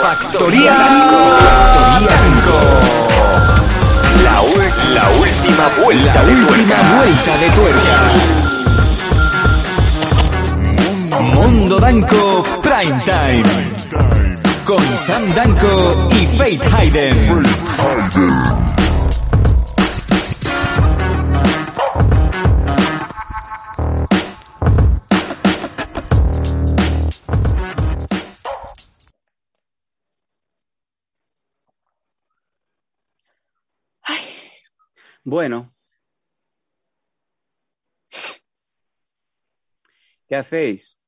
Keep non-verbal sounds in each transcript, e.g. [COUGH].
Factoría La, la última vuelta La de última vuelta de tuerca. Mundo Danco Prime Time. Con Sam Danco y Faith Hayden. Bueno. ¿Qué hacéis?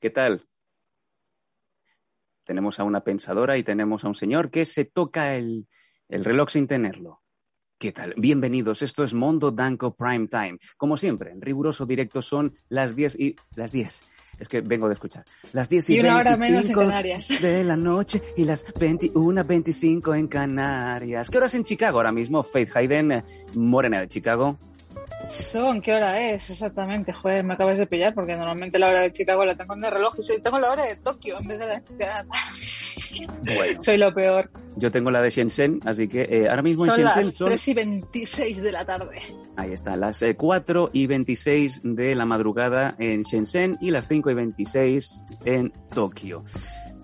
¿Qué tal? Tenemos a una pensadora y tenemos a un señor que se toca el, el reloj sin tenerlo. ¿Qué tal? Bienvenidos. Esto es Mondo Danco Prime Time. Como siempre, en riguroso directo son las 10 y las 10. Es que vengo de escuchar. Las 10 y, Y una hora menos en 25 Canarias. de la noche y las 21.25 en Canarias. ¿Qué horas en Chicago ahora mismo? Faith Hayden, morena de Chicago. Son, ¿qué hora es? Exactamente, joder, me acabas de pillar porque normalmente la hora de Chicago la tengo en el reloj y soy- tengo la hora de Tokio en vez de la de. Bueno, Soy lo peor. yo tengo la de Shenzhen, así que eh, ahora mismo en Son Shenzhen las son... 3 y 26 de la tarde. Ahí está, las eh, 4 y 26 de la madrugada en Shenzhen y las 5 y 26 en Tokio.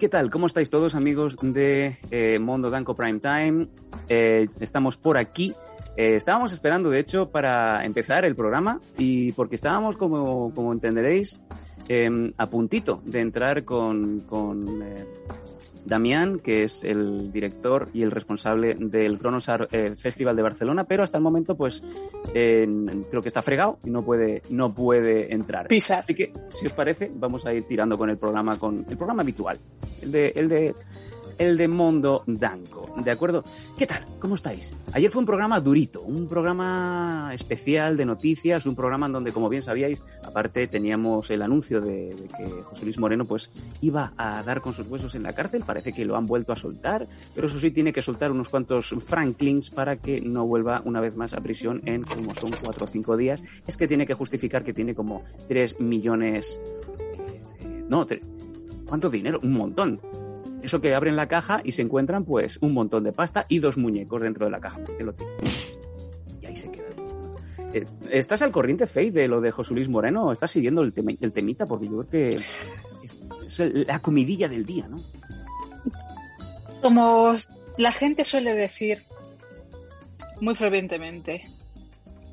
¿Qué tal? ¿Cómo estáis todos, amigos de eh, Mondo Danco Prime Time? Eh, estamos por aquí. Eh, estábamos esperando, de hecho, para empezar el programa y porque estábamos, como, como entenderéis, eh, a puntito de entrar con, con eh, Damián, que es el director y el responsable del Cronosar eh, Festival de Barcelona, pero hasta el momento, pues, creo que está fregado y no puede, no puede entrar. Pisar. Así que, si os parece, vamos a ir tirando con el programa, con el programa habitual, el de, el de, el de Mondo Danco, ¿de acuerdo? ¿Qué tal? ¿Cómo estáis? Ayer fue un programa durito, un programa especial de noticias, un programa en donde, como bien sabíais, aparte teníamos el anuncio de, que José Luis Moreno, pues, iba a dar con sus huesos en la cárcel, parece que lo han vuelto a soltar, pero eso sí tiene que soltar unos cuantos franklins para que no vuelva una vez más a prisión en como son cuatro o cinco días. Es que tiene que justificar que tiene como tres millones... eh, no, tre- ¿cuánto dinero? Un montón. Eso que abren la caja y se encuentran pues un montón de pasta y dos muñecos dentro de la caja. Y ahí se queda. Eh, ¿Estás al corriente, Faith, de lo de José Luis Moreno? ¿Estás siguiendo el, tema- el temita? Porque yo creo que es la comidilla del día, ¿no? Como la gente suele decir muy fervientemente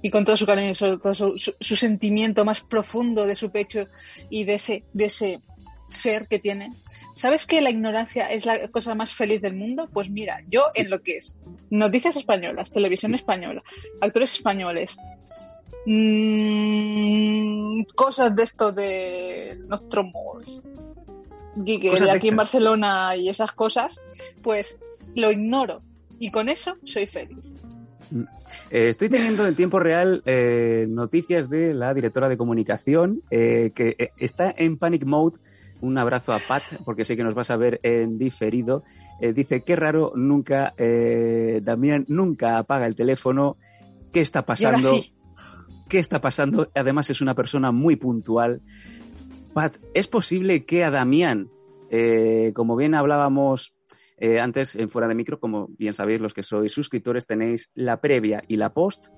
y con todo su cariño sobre todo su, su- su sentimiento más profundo de su pecho y de ese, de ese ser que tiene. ¿Sabes que la ignorancia es la cosa más feliz del mundo? Pues mira, yo en lo que es noticias españolas, televisión española, actores españoles, mm, cosas de esto de Nostromo, Gigue, de aquí en. Barcelona y esas cosas, pues lo ignoro. Y con eso soy feliz. Eh, estoy teniendo en tiempo real eh, noticias de la directora de comunicación eh, que eh, está en panic mode. Un abrazo a Pat, porque sé que nos vas a ver en diferido. Eh, dice, qué raro, nunca, eh, Damián nunca apaga el teléfono. ¿Qué está pasando? sí, ¿Qué está pasando? Además es una persona muy puntual. Pat, ¿es posible que a Damián, eh, como bien hablábamos eh, antes en fuera de micro, como bien sabéis los que sois suscriptores, tenéis la previa y la post.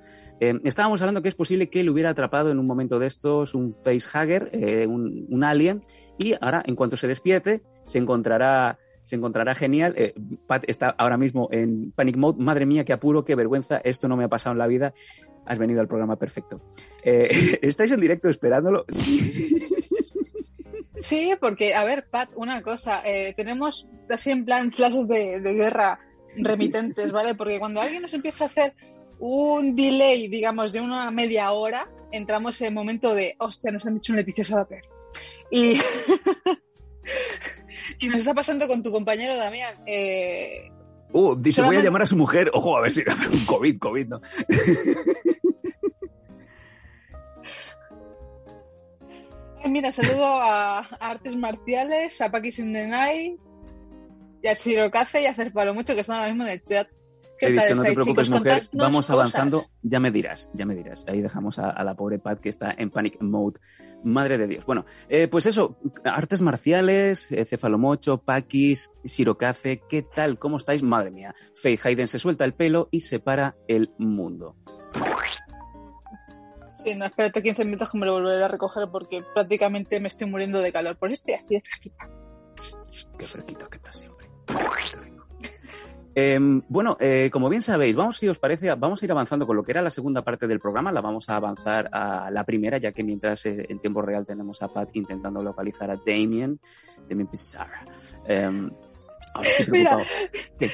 Eh, estábamos hablando que es posible que él hubiera atrapado en un momento de estos un facehugger, eh, un, un alien, y ahora, en cuanto se despierte, se encontrará, se encontrará genial. Eh, Pat está ahora mismo en panic mode. Madre mía, qué apuro, qué vergüenza. Esto no me ha pasado en la vida. Has venido al programa perfecto. Eh, [LAUGHS] ¿Estáis en directo esperándolo? Sí. Sí, porque, a ver, Pat, una cosa, eh, tenemos así en plan flashes de, guerra remitentes, ¿vale? Porque cuando alguien nos empieza a hacer un delay, digamos, de una media hora, entramos en el momento de, hostia, nos han dicho un Leticia Sabater. Y, [LAUGHS] y nos está pasando con tu compañero Damián. Eh, Uh, dice, voy a llamar a su mujer. Ojo, a ver si [LAUGHS] un COVID, COVID, ¿no? [LAUGHS] mira, saludo a, Artes Marciales, a Paki Night, y a Shirokaze y a Cerpalo Mucho, que están ahora mismo en el chat. ¿Qué He tal dicho, no te preocupes, chicos? mujer, vamos cosas. avanzando. Ya me dirás, ya me dirás. Ahí dejamos a, a la pobre Pat que está en panic mode. Madre de Dios. Bueno, eh, pues eso, artes marciales, eh, cefalomocho, paquis, shirokaze, ¿qué tal? ¿Cómo estáis? Madre mía. Faith Hayden se suelta el pelo y separa el mundo. Sí, no, espérate 15 minutos que me lo volveré a recoger porque prácticamente me estoy muriendo de calor. Por esto estoy así de fresquita. Qué fresquito que está siempre. Em, bueno, eh, como bien sabéis, vamos, si os parece, vamos a ir avanzando con lo que era la segunda parte del programa. La vamos a avanzar a la primera, ya que mientras eh, en tiempo real tenemos a Pat intentando localizar a Damien, Damien Pizarra. Em, [LAUGHS] Mira.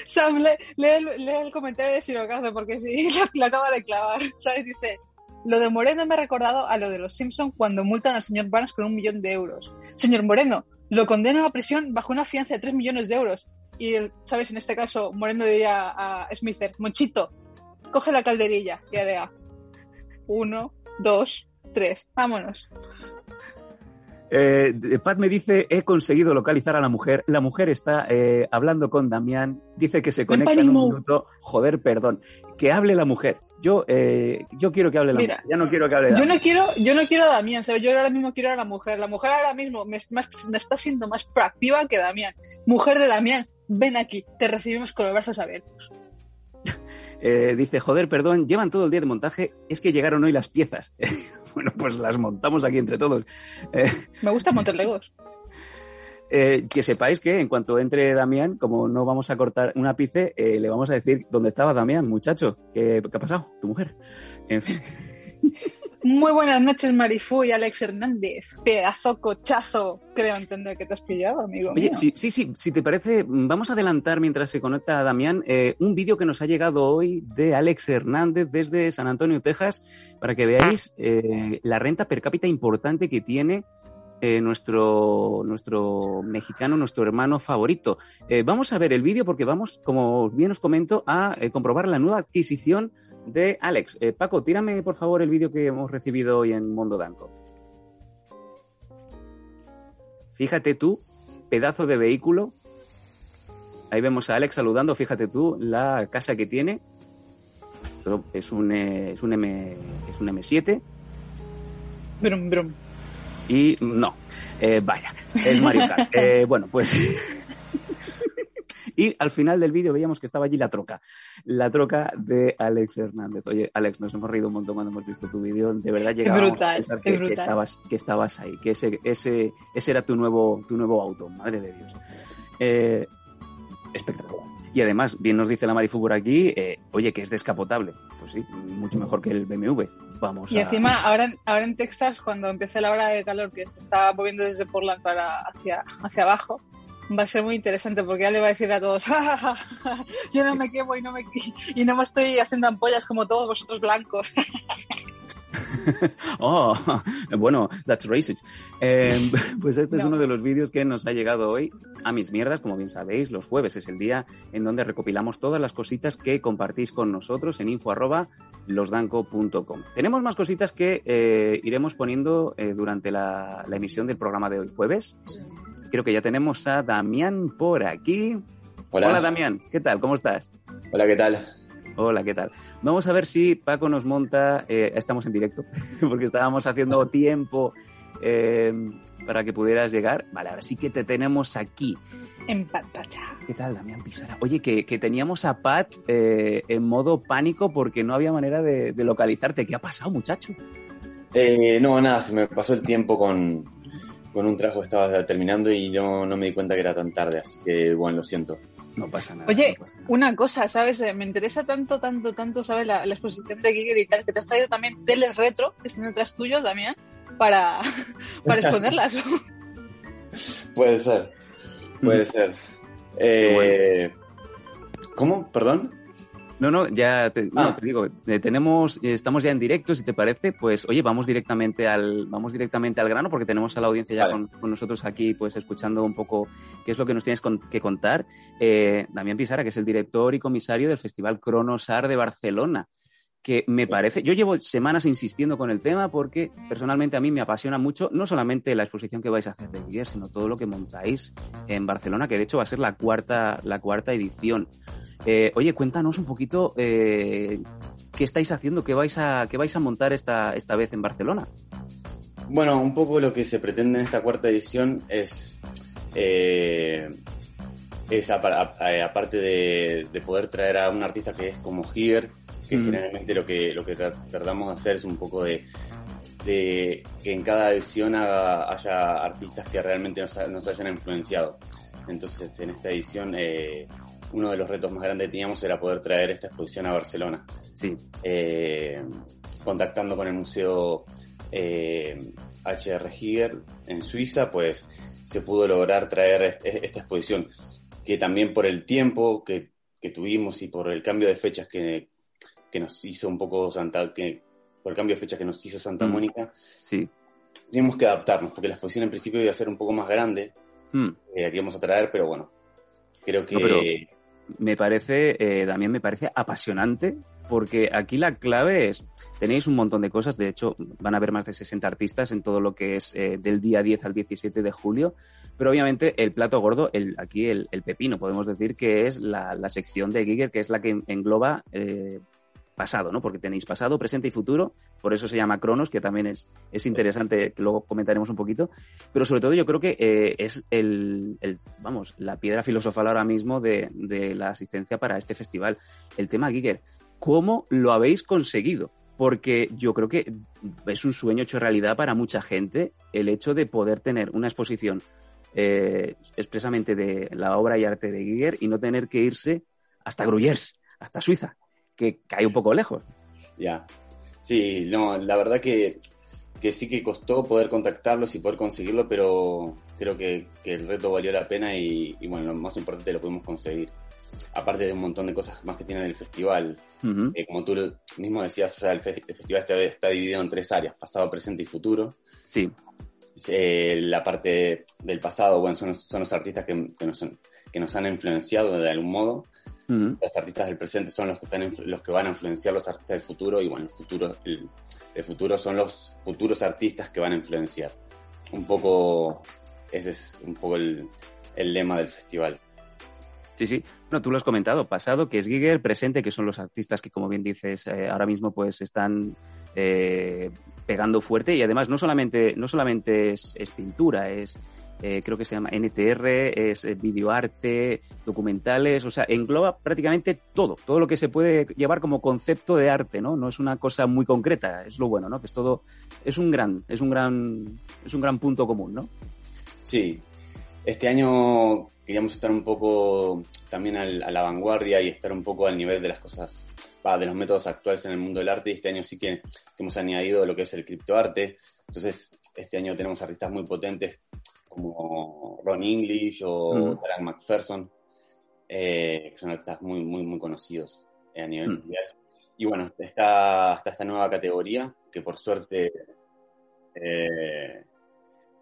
Sam, lee, lee el, lee el comentario de Shirokaze porque sí, [LAUGHS] lo, lo acaba de clavar. ¿Sabes? Dice, lo de Moreno me ha recordado a lo de los Simpson cuando multan al señor Barnes con un millón de euros. Señor Moreno, lo condeno a prisión bajo una fianza de 3 millones de euros. Y, el- ¿sabes? En este caso, Moreno diría a Smither, Monchito, coge la calderilla y haría uno, dos, tres, vámonos. Eh, Pat me dice, he conseguido localizar a la mujer. La mujer está eh, hablando con Damián. Dice que se conecta en un minuto. Joder, perdón. Que hable la mujer. Yo, eh, yo quiero que hable la Mira, mujer. Ya no quiero que hable Yo Damián. no quiero, yo no quiero a Damián, ¿sabes? Yo ahora mismo quiero a la mujer. La mujer ahora mismo me, me- me está siendo más proactiva que Damián. Mujer de Damián, ven aquí, te recibimos con los brazos abiertos. [LAUGHS] Eh, dice, joder, perdón, llevan todo el día de montaje, es que llegaron hoy las piezas. [LAUGHS] bueno, pues las montamos aquí entre todos. Eh, Me gusta Monterlegos. [LAUGHS] eh, que sepáis que en cuanto entre Damián, como no vamos a cortar un ápice, le vamos a decir dónde estaba Damián, muchacho. ¿Qué, qué ha pasado? Tu mujer. En fin. Muy buenas noches, Marifú y Alex Hernández. Pedazo cochazo. Creo entender que te has pillado, amigo. Oye, mío. sí, sí, sí, si te parece, vamos a adelantar mientras se conecta Damián eh, un vídeo que nos ha llegado hoy de Alex Hernández desde San Antonio, Texas, para que veáis eh, la renta per cápita importante que tiene eh, nuestro, nuestro mexicano, nuestro hermano favorito. Eh, vamos a ver el vídeo porque vamos, como bien os comento, a eh, comprobar la nueva adquisición de Alex. Eh, Paco, tírame por favor el vídeo que hemos recibido hoy en Mondo Danco. Fíjate tú, pedazo de vehículo. Ahí vemos a Alex saludando, fíjate tú, la casa que tiene. Esto es un, eh, es un, M, es un M7 Brum, brum. y no, eh, vaya, es Mario Kart. [LAUGHS] Bueno, pues... Y al final del vídeo veíamos que estaba allí la troca, la troca de Alex Hernández. Oye, Alex, nos hemos reído un montón cuando hemos visto tu vídeo. De verdad llegábamos brutal, a pensar que, que estabas, que estabas ahí, que ese, ese, ese era tu nuevo, tu nuevo auto, madre de Dios. Eh, espectacular. Y además, bien nos dice la Marifu por aquí, eh, oye, que es descapotable. Pues sí, mucho mejor que el BMW. Vamos Y a... encima, ahora, en- ahora en Texas, cuando empiece la hora de calor que se está moviendo desde Portland para hacia, hacia abajo, va a ser muy interesante porque ya le va a decir a todos, [LAUGHS] "Ja, ja, ja, ja, yo no me quemo y no me, y no me estoy haciendo ampollas como todos vosotros blancos. [LAUGHS] Oh, bueno, that's racist. Eh, [LAUGHS] pues este es No. uno de los vídeos que nos ha llegado hoy a mis mierdas. Como bien sabéis, los jueves es el día en donde recopilamos todas las cositas que compartís con nosotros en info arroba losdanco.com. Tenemos más cositas que eh, iremos poniendo eh, durante la, la emisión del programa de hoy jueves. Creo que ya tenemos a Damián por aquí. Hola. Hola Damián, ¿qué tal? ¿Cómo estás? Hola, ¿qué tal? Hola, ¿qué tal? Vamos a ver si Paco nos monta, eh, estamos en directo, [LAUGHS] porque estábamos haciendo tiempo eh, para que pudieras llegar. Vale, ahora sí que te tenemos aquí. en pantalla. ¿Qué tal, Damián Pisara? Oye, que, que teníamos a Pat eh, en modo pánico porque no había manera de, de localizarte. ¿Qué ha pasado, muchacho? Eh, no, nada, se me pasó el tiempo con, con un trabajo estaba terminando y no, no me di cuenta que era tan tarde, así que bueno, lo siento. No pasa nada. Oye, no pasa nada. Una cosa, ¿sabes? Eh, Me interesa tanto, tanto, tanto, ¿sabes? La, la exposición de Giger y tal, que te has traído también teles retro, que están detrás tuyo, Damián, para, [LAUGHS] para exponerlas. Puede ser, puede ser. Eh, ¿Cómo? ¿Perdón? No, no, ya te, no, Ah. te digo, eh, tenemos, eh, estamos ya en directo, si te parece, pues oye, vamos directamente al, vamos directamente al grano porque tenemos a la audiencia ya Vale. con, con nosotros aquí, pues escuchando un poco qué es lo que nos tienes con- que contar. Eh, Damián Pisara, que es el director y comisario del Festival Cronosar de Barcelona, que me parece, yo llevo semanas insistiendo con el tema porque personalmente a mí me apasiona mucho, no solamente la exposición que vais a hacer de Guier, sino todo lo que montáis en Barcelona, que de hecho va a ser la cuarta, la cuarta edición. Eh, oye, cuéntanos un poquito eh, qué estáis haciendo, qué vais a, qué vais a montar esta, esta vez en Barcelona. Bueno, un poco lo que se pretende en esta cuarta edición es, eh, es aparte de, de poder traer a un artista que es como Giger, que Mm. generalmente lo que, lo que tra- tratamos de hacer es un poco de, de que en cada edición haga- haya artistas que realmente nos, ha- nos hayan influenciado. Entonces, en esta edición, eh, uno de los retos más grandes que teníamos era poder traer esta exposición a Barcelona Sí, eh, contactando con el Museo eh, HR Giger en Suiza, pues se pudo lograr traer est- esta exposición, que también por el tiempo que, que tuvimos y por el cambio de fechas que, que nos hizo un poco Santa, que por el cambio de fechas que nos hizo Santa Mm. Mónica, sí. tuvimos que adaptarnos, porque la exposición en principio iba a ser un poco más grande, Mm. eh, que íbamos a traer, pero bueno, creo que... No, pero- Me parece, eh, Damián, me parece apasionante porque aquí la clave es, tenéis un montón de cosas, de hecho van a haber más de 60 artistas en todo lo que es eh, del día 10 al 17 de julio, pero obviamente el plato gordo, el, aquí el, el pepino, podemos decir que es la, la sección de Giger, que es la que engloba eh, pasado, ¿no? Porque tenéis pasado, presente y futuro, por eso se llama Cronos, que también es, es interesante, que luego comentaremos un poquito, pero sobre todo yo creo que eh, es el, el, vamos, la piedra filosofal ahora mismo de, de la asistencia para este festival, el tema Giger. ¿Cómo lo habéis conseguido? Porque yo creo que es un sueño hecho realidad para mucha gente el hecho de poder tener una exposición eh, expresamente de la obra y arte de Giger y no tener que irse hasta Gruyers, hasta Suiza, que cae un poco lejos. Ya. Sí, no, la verdad que, que sí que costó poder contactarlos y poder conseguirlo, pero creo que, que el reto valió la pena y, y, bueno, lo más importante lo pudimos conseguir. Aparte de un montón de cosas más que tiene el festival. Eh, como tú mismo decías, o sea, el, fe- el festival está, está dividido en tres áreas, pasado, presente y futuro. Sí, Eh, la parte del pasado, bueno, son, los- son los artistas que, que nos, que nos han influenciado de algún modo. Los artistas del presente son los que, están, los que van a influenciar los artistas del futuro y bueno, el futuro, el, el futuro son los futuros artistas que van a influenciar. Un poco, ese es un poco el, el lema del festival. Sí, sí. Bueno, tú lo has comentado, pasado, que es Giger, presente, que son los artistas que, como bien dices, eh, ahora mismo pues están eh, pegando fuerte y además no solamente, no solamente es, es pintura, es eh, creo que se llama NTR, es eh, videoarte, documentales, o sea, engloba prácticamente todo, todo lo que se puede llevar como concepto de arte, ¿no? No es una cosa muy concreta, es lo bueno, ¿no? Que es todo, es un gran, es un gran, es un gran punto común, ¿no? Sí, este año queríamos estar un poco también al- a la vanguardia y estar un poco al nivel de las cosas, de los métodos actuales en el mundo del arte. Y este año sí que, que hemos añadido lo que es el criptoarte. Entonces, este año tenemos artistas muy potentes como Ron English o Mm. Tarek McPherson, eh, que son artistas muy, muy, muy conocidos a nivel Mm. mundial. Y bueno, está, está esta nueva categoría que por suerte eh,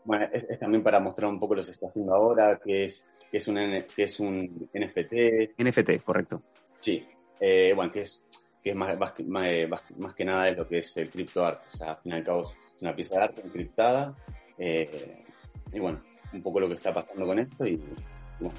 bueno, es, es también para mostrar un poco lo que se está haciendo ahora, que es, que es, un, que es un NFT, NFT, correcto. sí, eh, bueno, que es, que es más, más, que- más, eh, más- más que nada es lo que es el criptoarte, o sea, al fin y al cabo es una pieza de arte encriptada, eh, y bueno, un poco lo que está pasando con esto, y, bueno,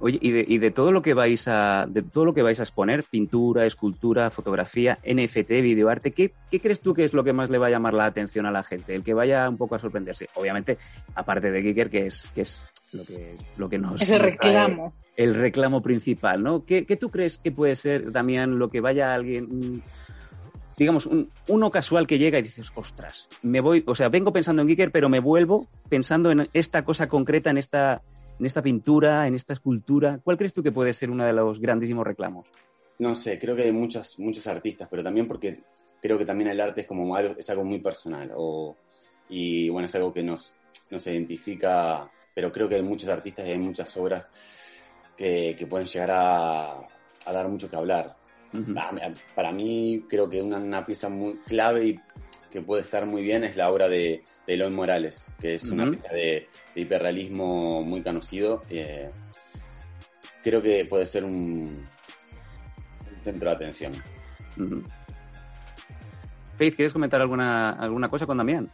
Oye, y de, y de todo lo que vais a, de todo lo que vais a exponer, pintura, escultura, fotografía, NFT, videoarte, ¿qué, ¿qué crees tú que es lo que más le va a llamar la atención a la gente? El que vaya un poco a sorprenderse. Obviamente, aparte de Giger, que es, que es lo que, lo que nos. Ese reclamo. El reclamo principal, ¿no? ¿Qué, qué tú crees que puede ser, Damián, lo que vaya alguien, digamos, un- uno casual que llega y dices, ostras, me voy, o sea, vengo pensando en Giger, pero me vuelvo pensando en esta cosa concreta, en esta, en esta pintura, en esta escultura. ¿Cuál crees tú que puede ser uno de los grandísimos reclamos? no sé, creo que hay muchos, muchos artistas, pero también porque creo que también el arte es como algo, es algo muy personal, o, y bueno, es algo que nos, nos identifica, pero creo que hay muchos artistas y hay muchas obras que, que pueden llegar a, a dar mucho que hablar. Ujú. Para mí- Para mí, creo que una, una pieza muy clave y que puede estar muy bien es la obra de, de Eloy Morales, que es una pieza de, de hiperrealismo muy conocido. eh, creo que puede ser un, un centro de atención. Faith, ¿quieres comentar alguna, alguna cosa con Damián?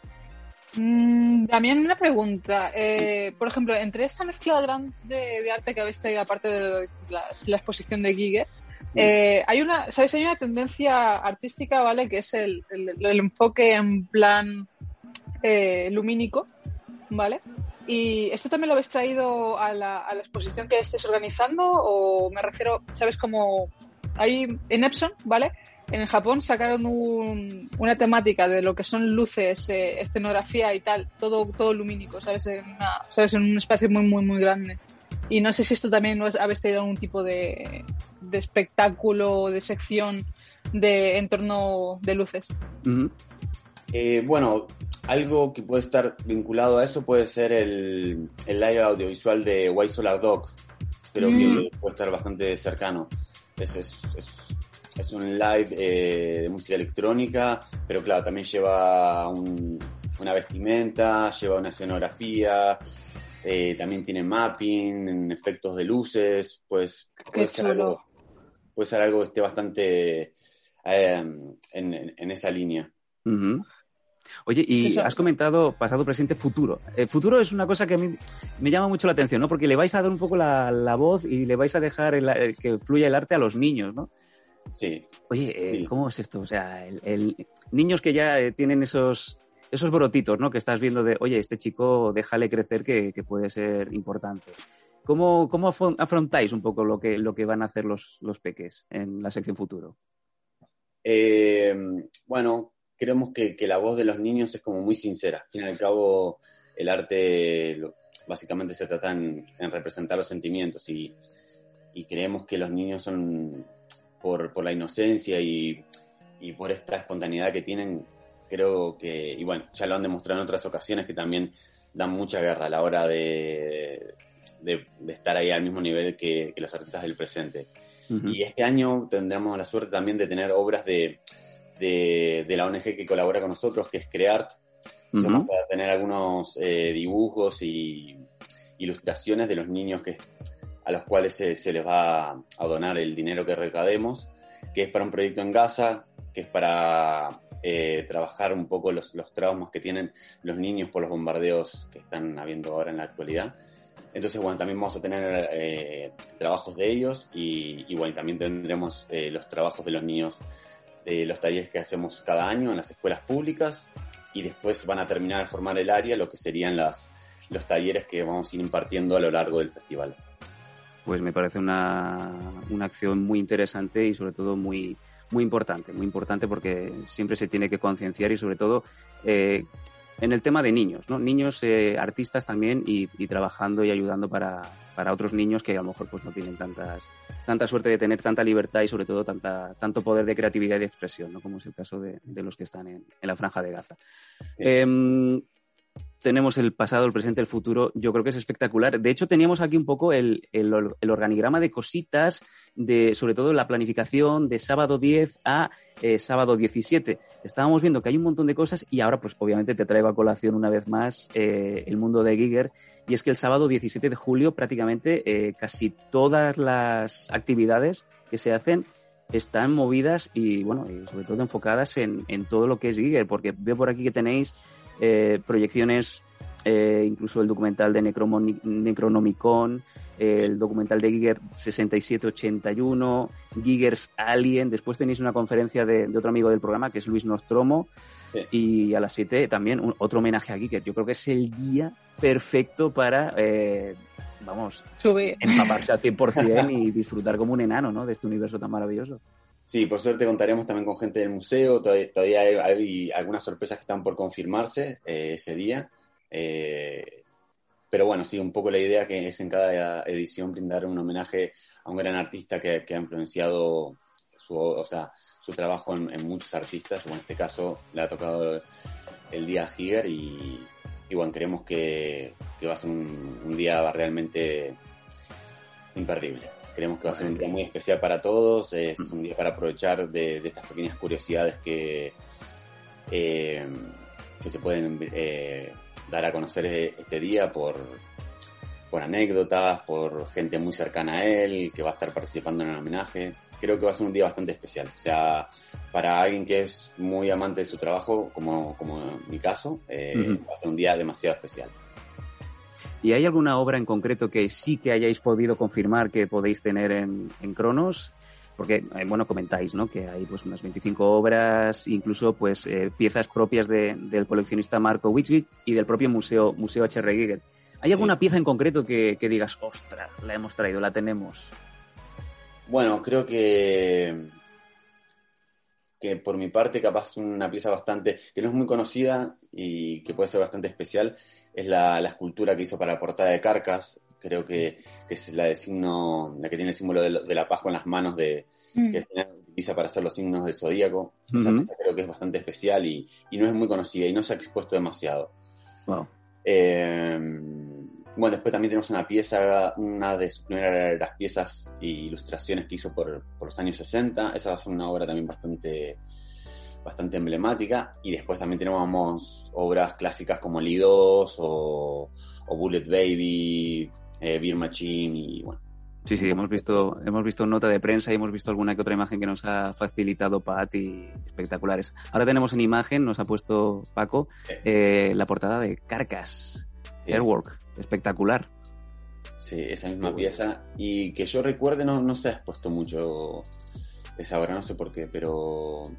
Mm, Damián, una pregunta. Eh, por ejemplo, entre esta mezcla grande de arte que habéis traído, aparte de la exposición de Giger, eh, hay una, ¿sabes? Hay una tendencia artística, ¿vale? Que es el, el- el enfoque en plan eh, lumínico, ¿vale? ¿Y esto también lo habéis traído a la, a la exposición que estés organizando? O me refiero, ¿sabes? Como hay en Epson, ¿vale? En Japón sacaron un- una temática de lo que son luces, eh, escenografía y tal, todo, todo lumínico, ¿sabes? En, una- ¿sabes? en un espacio muy, muy, muy grande. Y no sé si esto también os habéis traído algún tipo de, de espectáculo, de sección de entorno de luces. Ujú. Eh, bueno, algo que puede estar vinculado a eso puede ser el, el live audiovisual de White Solar Dog. Creo Mm. que puede estar bastante cercano. Es, es, es, es un live eh, de música electrónica, pero claro, también lleva un- una vestimenta, lleva una escenografía, eh, también tiene mapping, efectos de luces, pues puede ser, algo, puede ser algo que esté bastante eh, en, en- en esa línea. Oye, y has comentado pasado, presente, futuro. Eh, futuro es una cosa que a mí me llama mucho la atención, ¿no? Porque le vais a dar un poco la, la voz y le vais a dejar el- el que fluya el arte a los niños, ¿no? Sí, Oye, eh, Sí. ¿cómo es esto? O sea, el, el- niños que ya eh, tienen esos, esos brotitos, ¿no? Que estás viendo de, oye, este chico déjale crecer que, que puede ser importante. ¿Cómo, cómo afron- afrontáis un poco lo que, lo que van a hacer los, los peques en la sección futuro? Eh, bueno, creemos que, que la voz de los niños es como muy sincera. Al fin y al cabo, el arte lo- básicamente se trata en, en representar los sentimientos y, y creemos que los niños son, por, por la inocencia y, y por esta espontaneidad que tienen, creo que, y bueno, ya lo han demostrado en otras ocasiones que también dan mucha guerra a la hora de, de- de estar ahí al mismo nivel que, que los artistas del presente. Y este año tendremos la suerte también de tener obras de, de, de la ONG que colabora con nosotros, que es Creart. Vamos a tener algunos eh, dibujos y ilustraciones de los niños que, a los cuales se, se les va a donar el dinero que recademos, que es para un proyecto en Gaza, que es para eh, trabajar un poco los, los traumas que tienen los niños por los bombardeos que están habiendo ahora en la actualidad. Entonces, bueno, también vamos a tener eh, trabajos de ellos y, y, bueno, también tendremos eh, los trabajos de los niños de los talleres que hacemos cada año en las escuelas públicas y después van a terminar de formar el área, lo que serían las, los talleres que vamos a ir impartiendo a lo largo del festival. Pues me parece una, una acción muy interesante y sobre todo muy, muy importante, muy importante porque siempre se tiene que concienciar y sobre todo eh, en el tema de niños, ¿no? Niños eh, artistas también y, y, trabajando y ayudando para, para, otros niños que a lo mejor pues no tienen tantas, tanta suerte de tener tanta libertad y sobre todo tanta, tanto poder de creatividad y de expresión, ¿no? Como es el caso de, de los que están en, en, la franja de Gaza. Eh, tenemos el pasado, el presente, el futuro. Yo creo que es espectacular. De hecho, teníamos aquí un poco el, el, organigrama de cositas, de, sobre todo la planificación de sábado 10 a eh, sábado 17. Estábamos viendo que hay un montón de cosas y ahora, pues obviamente te traigo a colación una vez más eh, el mundo de Giger. Y es que el sábado 17 de julio prácticamente eh, casi todas las actividades que se hacen están movidas y, bueno, y sobre todo enfocadas en, en todo lo que es Giger, porque veo por aquí que tenéis eh, proyecciones, eh, incluso el documental de Necromoni Necronomicon, eh, el documental de Giger 6781, Giger's Alien, después tenéis una conferencia de, de, otro amigo del programa que es Luis Nostromo, sí. y a las 7 también un, otro homenaje a Giger. Yo creo que es el día perfecto para, eh, vamos, Subir. empaparse al 100% [LAUGHS] y disfrutar como un enano ¿no? de este universo tan maravilloso. Sí, por suerte contaremos también con gente del museo, todavía, hay, hay, algunas sorpresas que están por confirmarse eh, ese día. Eh, pero bueno, sí, un poco la idea que es en cada edición brindar un homenaje a un gran artista que, que ha influenciado su, o sea, su trabajo en, muchos artistas, o en este caso le ha tocado el día a Higer y, y bueno, creemos que, que, va a ser un día realmente imperdible. Creemos que va a ser un día muy especial para todos, es un día para aprovechar de, de estas pequeñas curiosidades que, eh, que se pueden eh, dar a conocer e- este día por, por anécdotas, por gente muy cercana a él que va a estar participando en el homenaje. Creo que va a ser un día bastante especial. O sea, para alguien que es muy amante de su trabajo, como, como en mi caso, eh, va a ser un día demasiado especial. ¿Y hay alguna obra en concreto que sí que hayáis podido confirmar que podéis tener en, en Cronos? Porque, eh, bueno, comentáis, ¿no? Que hay pues unas 25 obras, incluso pues eh, piezas propias de- del coleccionista Marco Witzwig y del propio museo, museo H.R. Giger. ¿Hay Sí. alguna pieza en concreto que, que digas, ostras, la hemos traído, la tenemos? Bueno, creo que, que por mi parte, capaz una pieza bastante, que no es muy conocida y que puede ser bastante especial, es la, la escultura que hizo para la portada de Carcas. Creo que, que es la de signo, la que tiene el símbolo de, de la paz con las manos de, Mm. que utiliza para hacer los signos del zodíaco. Esa pieza creo que es bastante especial y, y no es muy conocida y no se ha expuesto demasiado. Wow. Eh, bueno, después también tenemos una pieza, una de sus primeras piezas e ilustraciones que hizo por, por los años 60. Esa va a ser una obra también bastante, bastante emblemática. Y después también tenemos obras clásicas como Lidos o, o Bullet Baby, eh, Beer Machine y bueno. Sí, sí, hemos visto, hemos visto nota de prensa y hemos visto alguna que otra imagen que nos ha facilitado Pat y espectaculares. Ahora tenemos en imagen, nos ha puesto Paco, eh, la portada de Carcass, Sí. Airwork, espectacular. Sí, esa misma pieza. Y que yo recuerde, no, no se ha expuesto mucho esa obra, no sé por qué, pero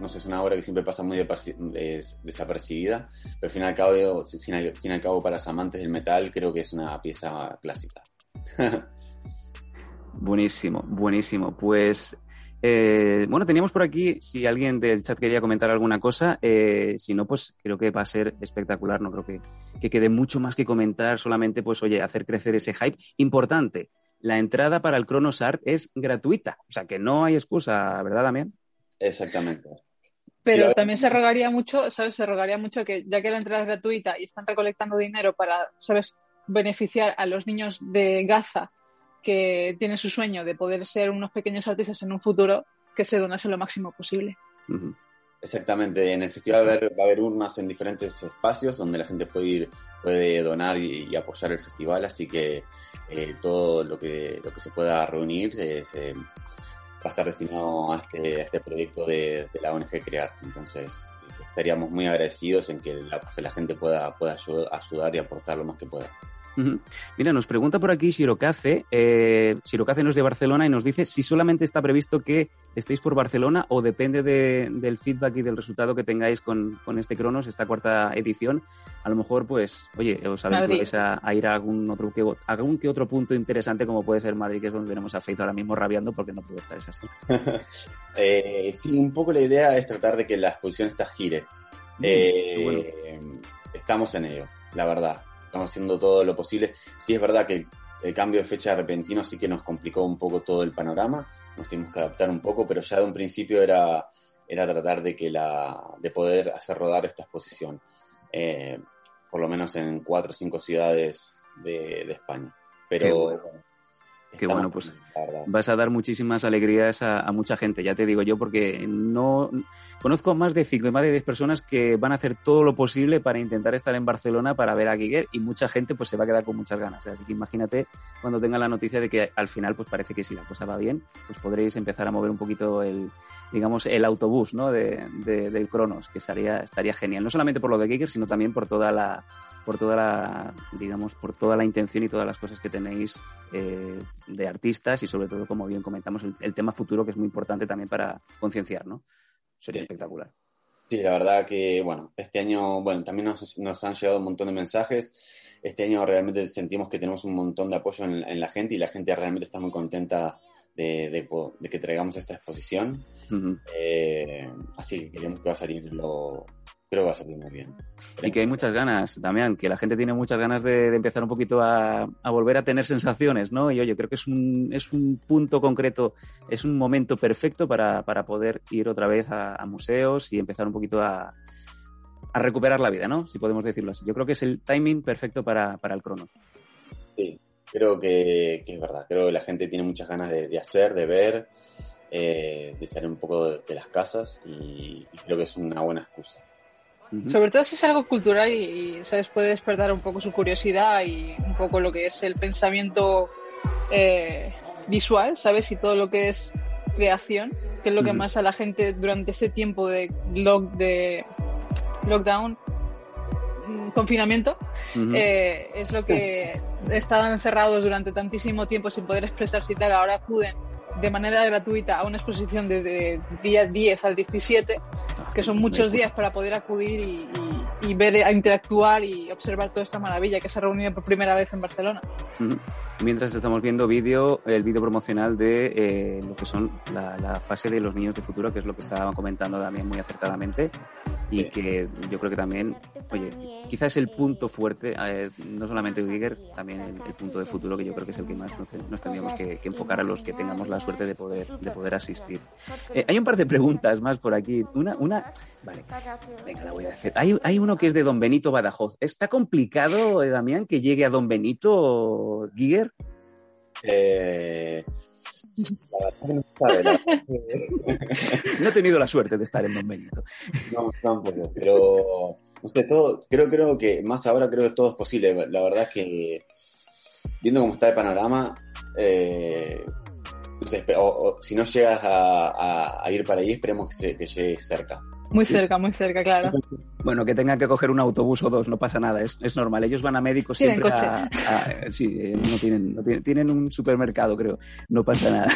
no sé, es una obra que siempre pasa muy des- desapercibida. Pero al fin y al cabo, si- sin al, fin y al cabo, para los amantes del metal, creo que es una pieza clásica. [LAUGHS] Buenísimo, buenísimo. Pues, eh, bueno, teníamos por aquí, si alguien del chat quería comentar alguna cosa, eh, si no, pues creo que va a ser espectacular, no creo que, que quede mucho más que comentar, solamente, pues, oye, hacer crecer ese hype. Importante, la entrada para el Cronos Art es gratuita, o sea que no hay excusa, ¿verdad, Damián? Exactamente. Pero también se rogaría mucho, ¿sabes? Se rogaría mucho que, ya que la entrada es gratuita y están recolectando dinero para, ¿sabes? Beneficiar a los niños de Gaza que tienen su sueño de poder ser unos pequeños artistas en un futuro, que se donase lo máximo posible. Exactamente, en el festival va a, haber, va a haber urnas en diferentes espacios donde la gente puede ir, puede donar y, apoyar el festival, así que eh, todo lo que, lo que se pueda reunir eh, va a estar destinado a este, a este proyecto de, la ONG Crear. Entonces, estaríamos muy agradecidos en que la, que la gente pueda, pueda ayu- ayudar y aportar lo más que pueda. Mira, nos pregunta por aquí Sirocace. Eh, Sirocace no es de Barcelona y nos dice si solamente está previsto que estéis por Barcelona o depende de- del feedback y del resultado que tengáis con, con este Cronos, esta cuarta edición. A lo mejor, pues, oye, os aventuráis a, a ir a algún otro, que, a algún que otro punto interesante como puede ser Madrid, que es donde tenemos a Faith ahora mismo rabiando porque no puede estar es así. [LAUGHS] Eh, sí, un poco la idea es tratar de que la exposición esta gire. bueno. Eh, Estamos en ello, la verdad. Estamos haciendo todo lo posible. Sí es verdad que el cambio de fecha repentino sí que nos complicó un poco todo el panorama. Nos tuvimos que adaptar un poco, pero ya de un principio era, era tratar de que la, de poder hacer rodar esta exposición. Eh, por lo menos en cuatro o cinco ciudades de, España. Pero bueno. Estamos bueno, pues, vas a dar muchísimas alegrías a, a mucha gente, ya te digo yo, porque no conozco a más de cinco y más de 10 personas que van a hacer todo lo posible para intentar estar en Barcelona para ver a Giger y mucha gente pues se va a quedar con muchas ganas. Así que imagínate cuando tenga la noticia de que al final pues parece que si la cosa va bien, pues podréis empezar a mover un poquito el, digamos, el autobús ¿no? de, de- del Cronos, que estaría, estaría genial. No solamente por lo de Giger, sino también por toda la por toda la, digamos, por toda la intención y todas las cosas que tenéis eh, de artistas y sobre todo, como bien comentamos, el, el tema futuro que es muy importante también para concienciar, ¿no? Sería Sí. espectacular. Sí, la verdad que, bueno, este año, bueno, también nos, nos han llegado un montón de mensajes. Este año realmente sentimos que tenemos un montón de apoyo en, en la gente y la gente realmente está muy contenta de, de de que traigamos esta exposición. Ujú. Eh, así que creemos que va a salir lo, creo que va a salir muy bien. Y que hay muchas ganas, Damián, que la gente tiene muchas ganas de, de empezar un poquito a, a volver a tener sensaciones, ¿no? Y oye, creo que es un, es un punto concreto, es un momento perfecto para, para poder ir otra vez a, a museos y empezar un poquito a, a recuperar la vida, ¿no? Si podemos decirlo así. Yo creo que es el timing perfecto para, para el Cronos. Sí, creo que, que es verdad. Creo que la gente tiene muchas ganas de, de hacer, de ver, eh, de salir un poco de, de las casas y, y creo que es una buena excusa. Sobre todo si es algo cultural y, y, ¿sabes? puede despertar un poco su curiosidad y un poco lo que es el pensamiento eh, visual, ¿sabes? Y todo lo que es creación, que es lo que más a la gente durante ese tiempo de, lock, de lockdown, mm, confinamiento, eh, es lo que estaban encerrados durante tantísimo tiempo sin poder expresarse y tal, ahora acuden de manera gratuita a una exposición de, de día 10 al 17, que son muchos días para poder acudir y, y- y ver, a interactuar y observar toda esta maravilla que se ha reunido por primera vez en Barcelona. Mientras estamos viendo vídeo, el vídeo promocional de eh, lo que son la, la fase de los niños de futuro, que es lo que estaban comentando también muy acertadamente y Sí. que yo creo que también, oye, quizás es el punto fuerte, eh, no solamente de Giger, también el, el punto de futuro que yo creo que es el que más nos, nos tendríamos que, que enfocar a los que tengamos la suerte de poder, de poder asistir. Eh, hay un par de preguntas más por aquí. Una, una, vale, venga, la voy a hacer. Hay, hay uno que es de Don Benito Badajoz. ¿Está complicado, eh, Damián, que llegue a Don Benito, Giger? Eh, la verdad que no he tenido la suerte de estar en Don Benito. No, tampoco, pero todo, creo, creo que más ahora creo que todo es posible. La verdad es que viendo cómo está el panorama, eh, o- o si no llegas a, a- a ir para ahí, esperemos que, se, que llegue cerca. Muy cerca, muy cerca, claro. Bueno, que tengan que coger un autobús o dos, no pasa nada, es, es normal. Ellos van a médicos Tienen siempre coche. a, a- sí, eh, no tienen, no tienen, tienen un supermercado, creo, no pasa nada.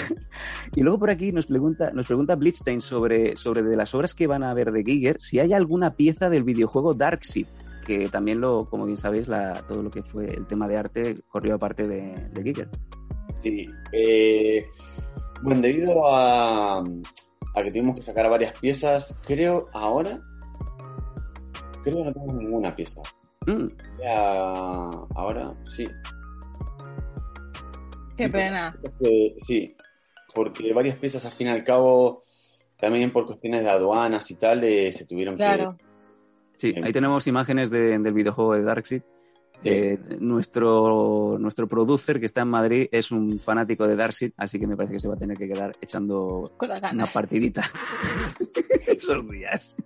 Y luego por aquí nos pregunta, nos pregunta Blitzstein sobre, sobre de las obras que van a ver de Giger, si hay alguna pieza del videojuego Darkseid, que también lo, como bien sabéis, la, todo lo que fue el tema de arte corrió aparte de, de Giger. Sí. eh, bueno, debido a, a que tuvimos que sacar varias piezas, creo ahora, creo que no tenemos ninguna pieza. Mm, Ya, ahora sí. Qué pena. Sí, porque varias piezas al fin y al cabo, también por cuestiones de aduanas y tal, eh, se tuvieron Claro. Sí, ahí tenemos imágenes de- del videojuego de Darkseid. Eh, nuestro, nuestro producer que está en Madrid es un fanático de Darkseid, así que me parece que se va a tener que quedar echando una partidita [LAUGHS] esos días.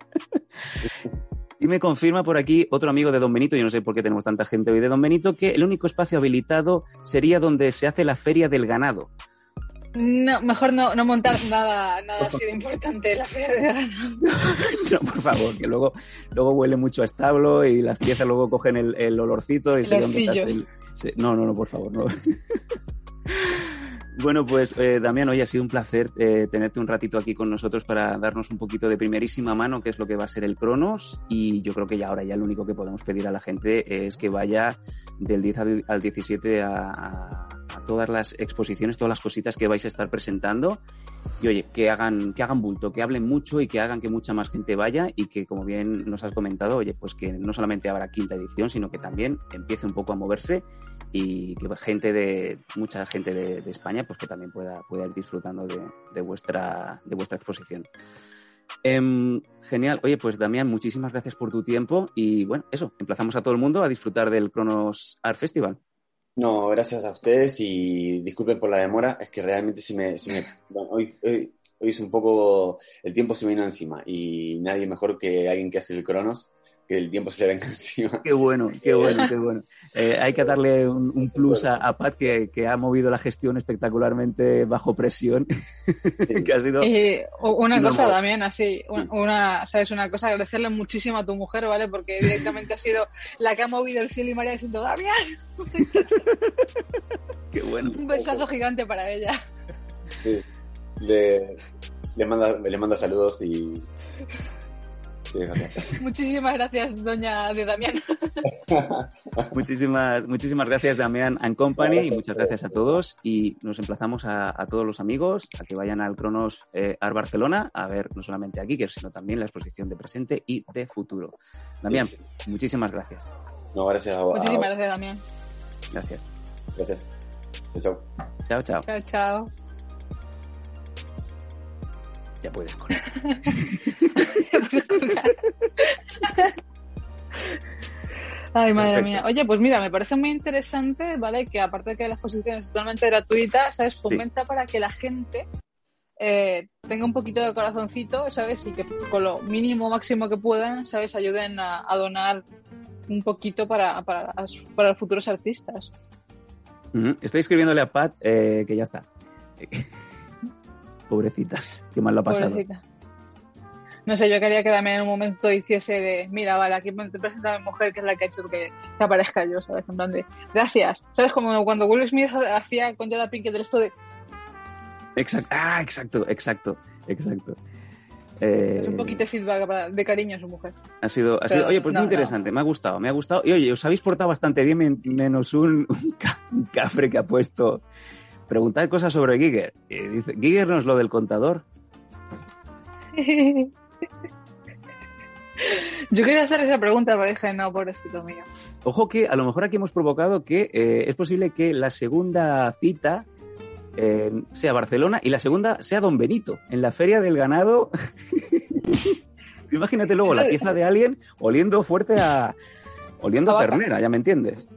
Y me confirma por aquí otro amigo de Don Benito, yo no sé por qué tenemos tanta gente hoy de Don Benito, que el único espacio habilitado sería donde se hace la feria del ganado. No, mejor no, no montar nada, nada así de [LAUGHS] importante en la feria de ganado. [LAUGHS] No, por favor, que luego, luego huele mucho a establo y las piezas luego cogen el, el olorcito y El desastre. El- se- No, no, no, por favor, no. [LAUGHS] Bueno, pues eh, Damián, hoy ha sido un placer eh, tenerte un ratito aquí con nosotros para darnos un poquito de primerísima mano qué es lo que va a ser el Cronos y yo creo que ya ahora ya lo único que podemos pedir a la gente es que vaya del 10 al, al 17 a, a- a todas las exposiciones, todas las cositas que vais a estar presentando y oye, que hagan, que hagan bulto, que hablen mucho y que hagan que mucha más gente vaya y que, como bien nos has comentado, oye, pues que no solamente habrá quinta edición, sino que también empiece un poco a moverse y que gente de, mucha gente de, España, pues que también pueda, pueda ir disfrutando de, de vuestra, de vuestra exposición. Em, genial. Oye, pues Damián, muchísimas gracias por tu tiempo y bueno, eso, emplazamos a todo el mundo a disfrutar del Cronos Art Festival. No, gracias a ustedes y disculpen por la demora, es que realmente se me, se me- bueno, hoy, hoy, hoy es un poco, el tiempo se me vino encima y nadie mejor que alguien que hace el Cronos, que el tiempo se le venga [LAUGHS] encima. Qué bueno, qué bueno, qué bueno. Eh, hay que darle un, un plus a, a Pat que, que ha movido la gestión espectacularmente bajo presión, [LAUGHS] que ha sido... Eh, o- una cosa. Damián, así, un- una, sabes, una cosa, agradecerle muchísimo a tu mujer, ¿vale? Porque directamente ha sido la que ha movido el cielo y María diciendo, Damián, [LAUGHS] Qué bueno. un besazo gigante para ella. Sí. Le, le manda, le manda saludos y... [LAUGHS] Muchísimas gracias, doña de Damián. [LAUGHS] Muchísimas, muchísimas gracias, Damián and Company, Gracias. y muchas gracias a todos. Y nos emplazamos a, a todos los amigos a que vayan al Cronos eh, Art Barcelona a ver no solamente a Giger, sino también la exposición de presente y de futuro. Damián, Sí. muchísimas gracias. No, gracias a, Muchísimas gracias, Damián. Gracias. Gracias. Chao. Chao, chao. Chao, chao. Ya puedes correr. [LAUGHS] Ay, madre Perfecto. mía. Oye, pues mira, me parece muy interesante, ¿vale? Que aparte de que la exposición es totalmente gratuita, ¿sabes? Fomenta para que la gente eh, tenga un poquito de corazoncito, ¿sabes? Y que con lo mínimo máximo que puedan, ¿sabes? Ayuden a, a donar un poquito para, para, para los futuros artistas. Estoy escribiéndole a Pat eh, que ya está. Pobrecita, qué mal lo ha pasado. Pobrecita. No sé, yo quería que también en un momento hiciese de, mira, vale, aquí te presenta a mi mujer, que es la que ha hecho que, que aparezca yo, ¿sabes? En plan de, gracias. ¿Sabes? Como cuando Will Smith hacía con Jada Pinkett esto de, Exacto. Ah, exacto, exacto, exacto. Eh, es un poquito de feedback para- de cariño a su mujer. Ha sido, ha Pero sido- oye, pues no, muy interesante, me ha gustado, me ha gustado. Y oye, os habéis portado bastante bien, men- menos un [LAUGHS] cafre que ha puesto. Preguntad cosas sobre Giger. Eh, dice, Giger no es lo del contador. Yo quería hacer esa pregunta, pero dije, no, pobrecito mío. Ojo que a lo mejor aquí hemos provocado que eh, es posible que la segunda cita eh, sea Barcelona y la segunda sea Don Benito, en la Feria del Ganado. [LAUGHS] Imagínate luego la pieza de alguien oliendo fuerte a. oliendo A ternera, ya me entiendes.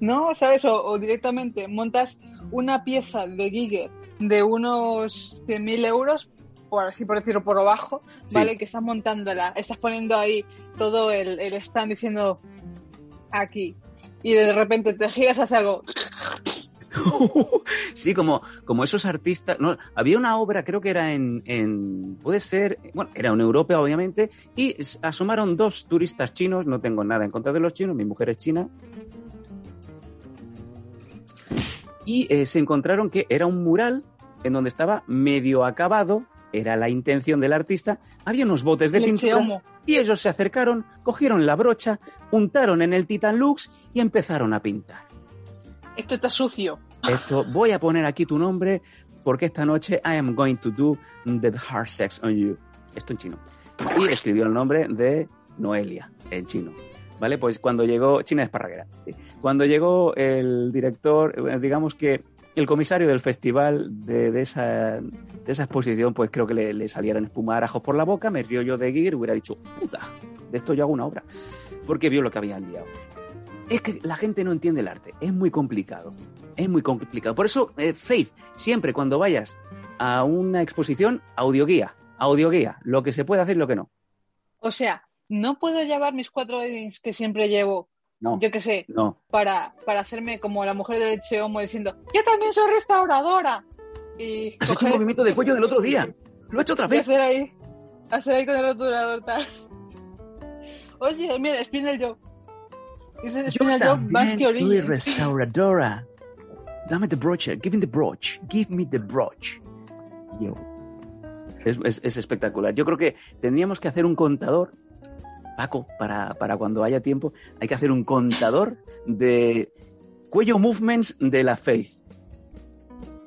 No, ¿sabes? O, o directamente montas una pieza de Giger de unos 100.000 euros, por así por decirlo, por abajo, Sí. ¿vale? Que estás montándola, estás poniendo ahí todo el, el stand diciendo aquí. Y de repente te giras hacia algo. [LAUGHS] sí, como, como esos artistas. No, había una obra, creo que era en, en. Puede ser. Bueno, era en Europa, obviamente. Y asomaron dos turistas chinos. No tengo nada en contra de los chinos. Mi mujer es china. Y eh, se encontraron que era un mural en donde estaba medio acabado. Era la intención del artista. Había unos botes de pintura. Y ellos se acercaron, cogieron la brocha, untaron en el Titan Lux y empezaron a pintar. Esto está sucio. Esto, voy a poner aquí tu nombre porque esta noche I am going to do the hard sex on you. Esto en chino. Y escribió el nombre de Noelia en chino. ¿Vale? Pues cuando llegó, China Esparraguera. sí. Cuando llegó el director, eh, digamos que el comisario del festival de, de esa, de esa exposición, pues creo que le, le salieron espumarajos por la boca, me río yo de Gear hubiera dicho, puta, de esto yo hago una obra. Porque vio lo que habían liado. Es que la gente no entiende el arte, es muy complicado. Es muy complicado. Por eso, eh, Faith, siempre cuando vayas a una exposición, audioguía, audioguía, lo que se puede hacer y lo que no. O sea, no puedo llevar mis cuatro weddings que siempre llevo, No, yo qué sé, no. para, para hacerme como la mujer del Leche Homo diciendo, yo también soy restauradora. Y Has hecho un coger- movimiento de cuello del otro día. Lo he hecho otra y vez. hacer ahí, hacer ahí con el rotulador tal. Oye, mira, Spinel Joe. Dice Spinel Joe, Bansky Origins. restauradora. Dame the brooch, give me the brooch, give me the brooch. Yo. Es, es- es espectacular. Yo creo que tendríamos que hacer un contador, Paco, para, para cuando haya tiempo, hay que hacer un contador de cuello movements de la Faith.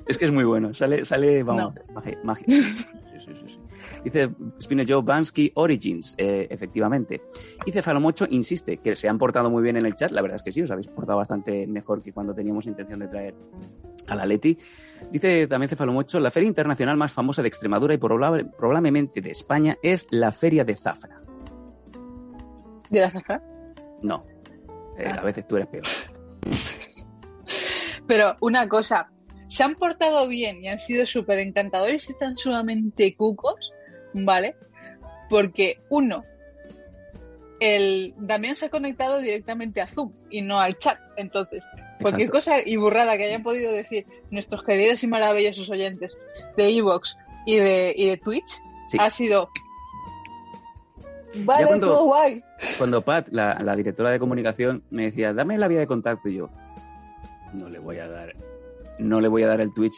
Es que es muy bueno. Sale, sale vamos, magia. magia. Sí, sí, sí, sí. Dice Spinner Joe Bansky Origins, eh, efectivamente. Y Cefalomocho insiste que se han portado muy bien en el chat. La verdad es que sí, os habéis portado bastante mejor que cuando teníamos intención de traer a la Leti. Dice también Cefalomocho, la feria internacional más famosa de Extremadura y probable- probablemente de España es la Feria de Zafra. ¿De la zafra? No, Eh, Ah. a veces tú eres peor. [LAUGHS] Pero una cosa, se han portado bien y han sido súper encantadores y están sumamente cucos, ¿vale? Porque, uno, el Damián se ha conectado directamente a Zoom y no al chat. Entonces, cualquier Exacto. cosa y burrada que hayan podido decir nuestros queridos y maravillosos oyentes de Evox y de, y de Twitch Sí. ha sido. Vale, cuando- todo guay. Cuando Pat, la, la directora de comunicación, me decía, dame la vía de contacto, y yo, no le voy a dar, no le voy a dar el Twitch,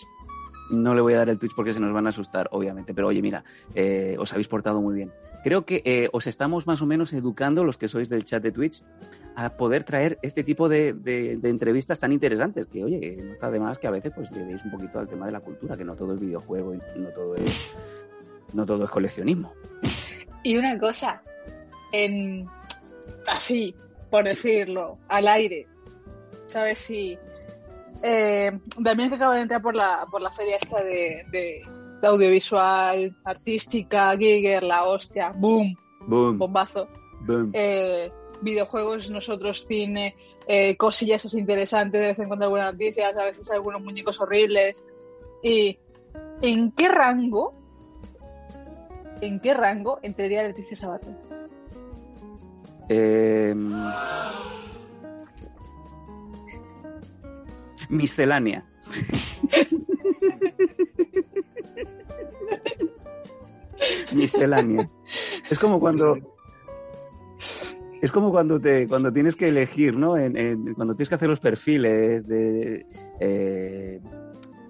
no le voy a dar el Twitch porque se nos van a asustar, obviamente. Pero oye, mira, eh, os habéis portado muy bien. Creo que eh, os estamos más o menos educando, los que sois del chat de Twitch, a poder traer este tipo de, de- de entrevistas tan interesantes. Que, oye, no está de más que a veces pues le deis un poquito al tema de la cultura, que no todo es videojuego y no todo es, no todo es coleccionismo. Y una cosa, en así, por decirlo, al aire, ¿sabes? Si eh, Damián que acaba de entrar por la, por la feria esta de, de- de audiovisual, artística, Giger, la hostia, boom, Boom, bombazo. boom. Eh, videojuegos, nosotros cine, eh, cosillas así interesantes, de vez en cuando algunas noticias, a veces algunos muñecos horribles. ¿Y en qué rango, en qué rango entraría Leticia Sabater? Eh, miscelánea. miscelánea. Es como cuando es como cuando te cuando tienes que elegir, ¿no? En- en- cuando tienes que hacer los perfiles de eh,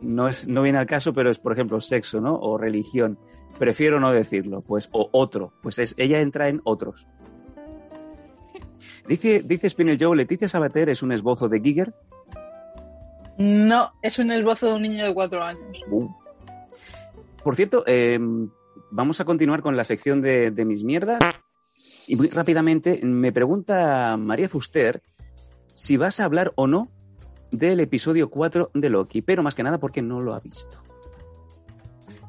no es no viene al caso, pero es por ejemplo sexo, ¿no? O religión. Prefiero no decirlo, pues o otro, pues es ella entra en otros. Dice dice Spinel Joe, Leticia Sabater es un esbozo de Giger. No, es un esbozo de un niño de cuatro años. Uh. Por cierto, eh, vamos a continuar con la sección de, de mis mierdas. Y muy rápidamente me pregunta María Fuster si vas a hablar o no del episodio 4 de Loki, pero más que nada porque no lo ha visto.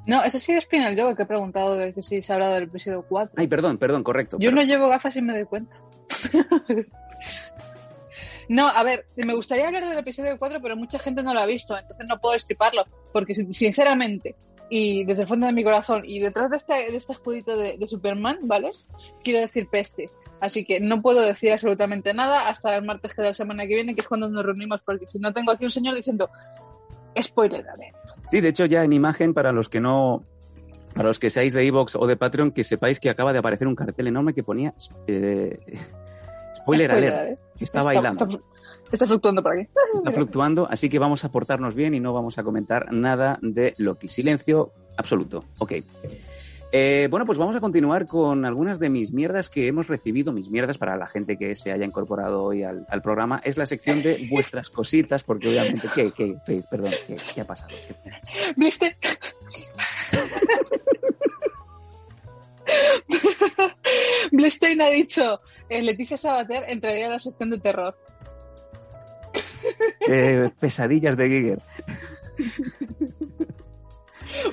No, ese sí es Spinal Joe que he preguntado de que si se ha hablado del episodio 4. Ay, perdón, perdón, correcto. Yo no llevo gafas y me doy cuenta. [LAUGHS] no, a ver, me gustaría hablar del episodio 4, pero mucha gente no lo ha visto, entonces no puedo estriparlo, porque sin- sinceramente, y desde el fondo de mi corazón, y detrás de este, de este escudito de, de Superman, ¿vale? Quiero decir pestes. Así que no puedo decir absolutamente nada hasta el martes que de la semana que viene, que es cuando nos reunimos, porque si no tengo aquí un señor diciendo, spoiler, a ver. Sí, de hecho ya en imagen para los que no para los que seáis de Evox o de Patreon, que sepáis que acaba de aparecer un cartel enorme que ponía eh, spoiler, alert, ¿eh? que está bailando. Está, está fluctuando por aquí. Está [LAUGHS] fluctuando, así que vamos a portarnos bien y no vamos a comentar nada de Loki. Silencio absoluto. Ok. Eh, bueno, pues vamos a continuar con algunas de mis mierdas que hemos recibido, mis mierdas para la gente que se haya incorporado hoy al, al programa. Es la sección de vuestras cositas, porque obviamente, ¿qué, qué, Faith? Perdón, ¿qué, qué ha pasado? ¿Qué- ¿Viste? Blestein ha dicho, eh, Leticia Sabater entraría en la sección de terror. Eh, pesadillas de Giger.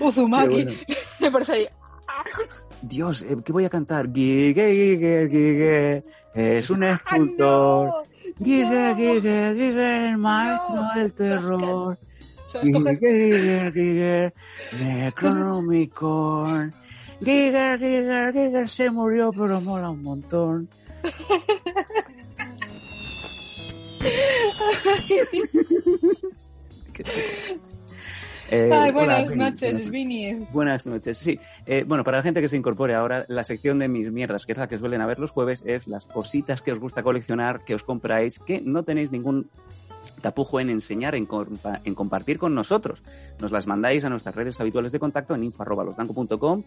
Uzumaki, bueno. me parece ahí. Dios, eh, ¿qué voy a cantar? Giger, Giger, Giger, es un escultor. ¡Ah, no! Giger, el maestro No, del terror. ¿Sabes coger? Giger, Giger, Necronomicon. Giger, Giger, Giger se murió, pero mola un montón. [LAUGHS] [LAUGHS] Eh, Ay, hola, buenas Vini. noches, Vini. Buenas noches, sí. Eh, bueno, para la gente que se incorpore ahora, la sección de mis mierdas, que es la que suelen haber los jueves, es las cositas que os gusta coleccionar, que os compráis, que no tenéis ningún tapujo en enseñar, en, compa- en compartir con nosotros. Nos las mandáis a nuestras redes habituales de contacto en info.losdanco.com,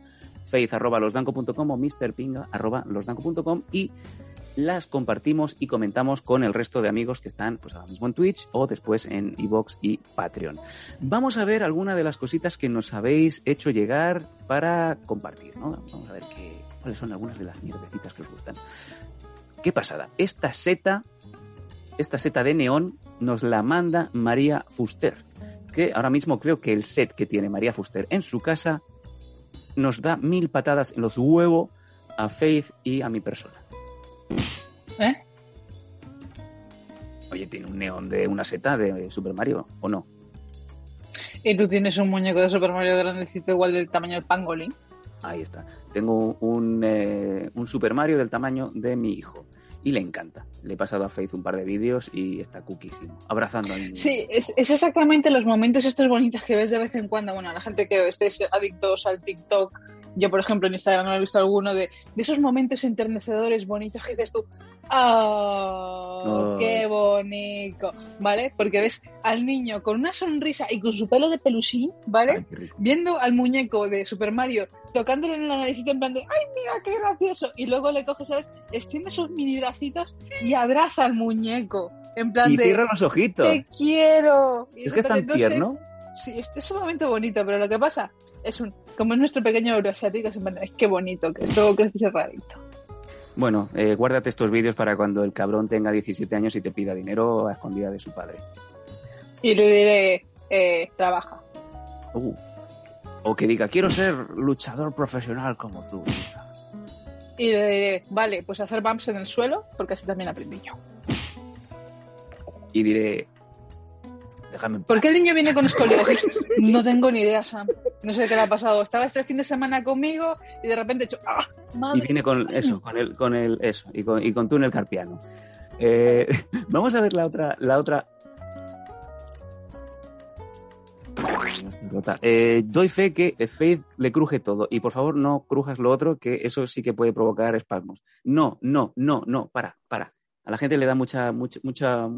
faith.losdanco.com o mrpinga.losdanco.com y las compartimos y comentamos con el resto de amigos que están pues ahora mismo en Twitch o después en iVoox y Patreon. Vamos a ver algunas de las cositas que nos habéis hecho llegar para compartir, ¿no? Vamos a ver qué, cuáles son algunas de las mierdecitas que os gustan. Qué pasada. Esta seta, esta seta de neón nos la manda María Fuster, que ahora mismo creo que el set que tiene María Fuster en su casa nos da mil patadas en los huevos a Faith y a mi persona. ¿Eh? Oye, tiene un neón de una seta de Super Mario, ¿o no? Y tú tienes un muñeco de Super Mario grandecito igual del tamaño del pangolín. Ahí está. Tengo un, eh, un Super Mario del tamaño de mi hijo. Y le encanta. Le he pasado a Faith un par de vídeos y está cuquísimo. Abrazando al niño. Sí, es, es exactamente los momentos estos bonitos que ves de vez en cuando. Bueno, la gente que estéis adictos al TikTok, yo por ejemplo en Instagram no he visto alguno de, de esos momentos enternecedores bonitos que dices tú, ¡oh, qué bonito! ¿Vale? Porque ves al niño con una sonrisa y con su pelo de pelusín, ¿vale? Ay, viendo al muñeco de Super Mario tocándole en la naricita en plan de ¡ay, mira qué gracioso! Y luego le coge, ¿sabes? Extiende sus mini bracitos y abraza al muñeco. En plan Y de cierra los ojitos. ¡te quiero! Y Es que es tan no sé- tierno. Sí, es, es un momento bonito, pero lo que pasa es un como es nuestro pequeño euroasiático, es, que bonito, que esto crece ese rarito. Bueno, eh, guárdate estos vídeos para cuando el cabrón tenga 17 años y te pida dinero a escondida de su padre. Y le diré, eh, trabaja. Uh. O que diga, quiero ser luchador profesional como tú. hija". y le diré, vale, pues hacer bumps en el suelo, porque así también aprendí yo. Y diré, déjame. ¿Por qué el niño viene con escoliosis? [LAUGHS] No tengo ni idea, Sam. No sé qué le ha pasado. Estaba este fin de semana conmigo y de repente he hecho, ¡ah! Y Madre. viene con eso, con el, con el, eso, y con, y con túnel carpiano. Eh, [LAUGHS] vamos a ver la otra, la otra. Eh, doy fe que Faith le cruje todo y por favor no crujas lo otro que eso sí que puede provocar espasmos. No, no, no, no, para, para. A la gente le da mucha, mucha, mucha,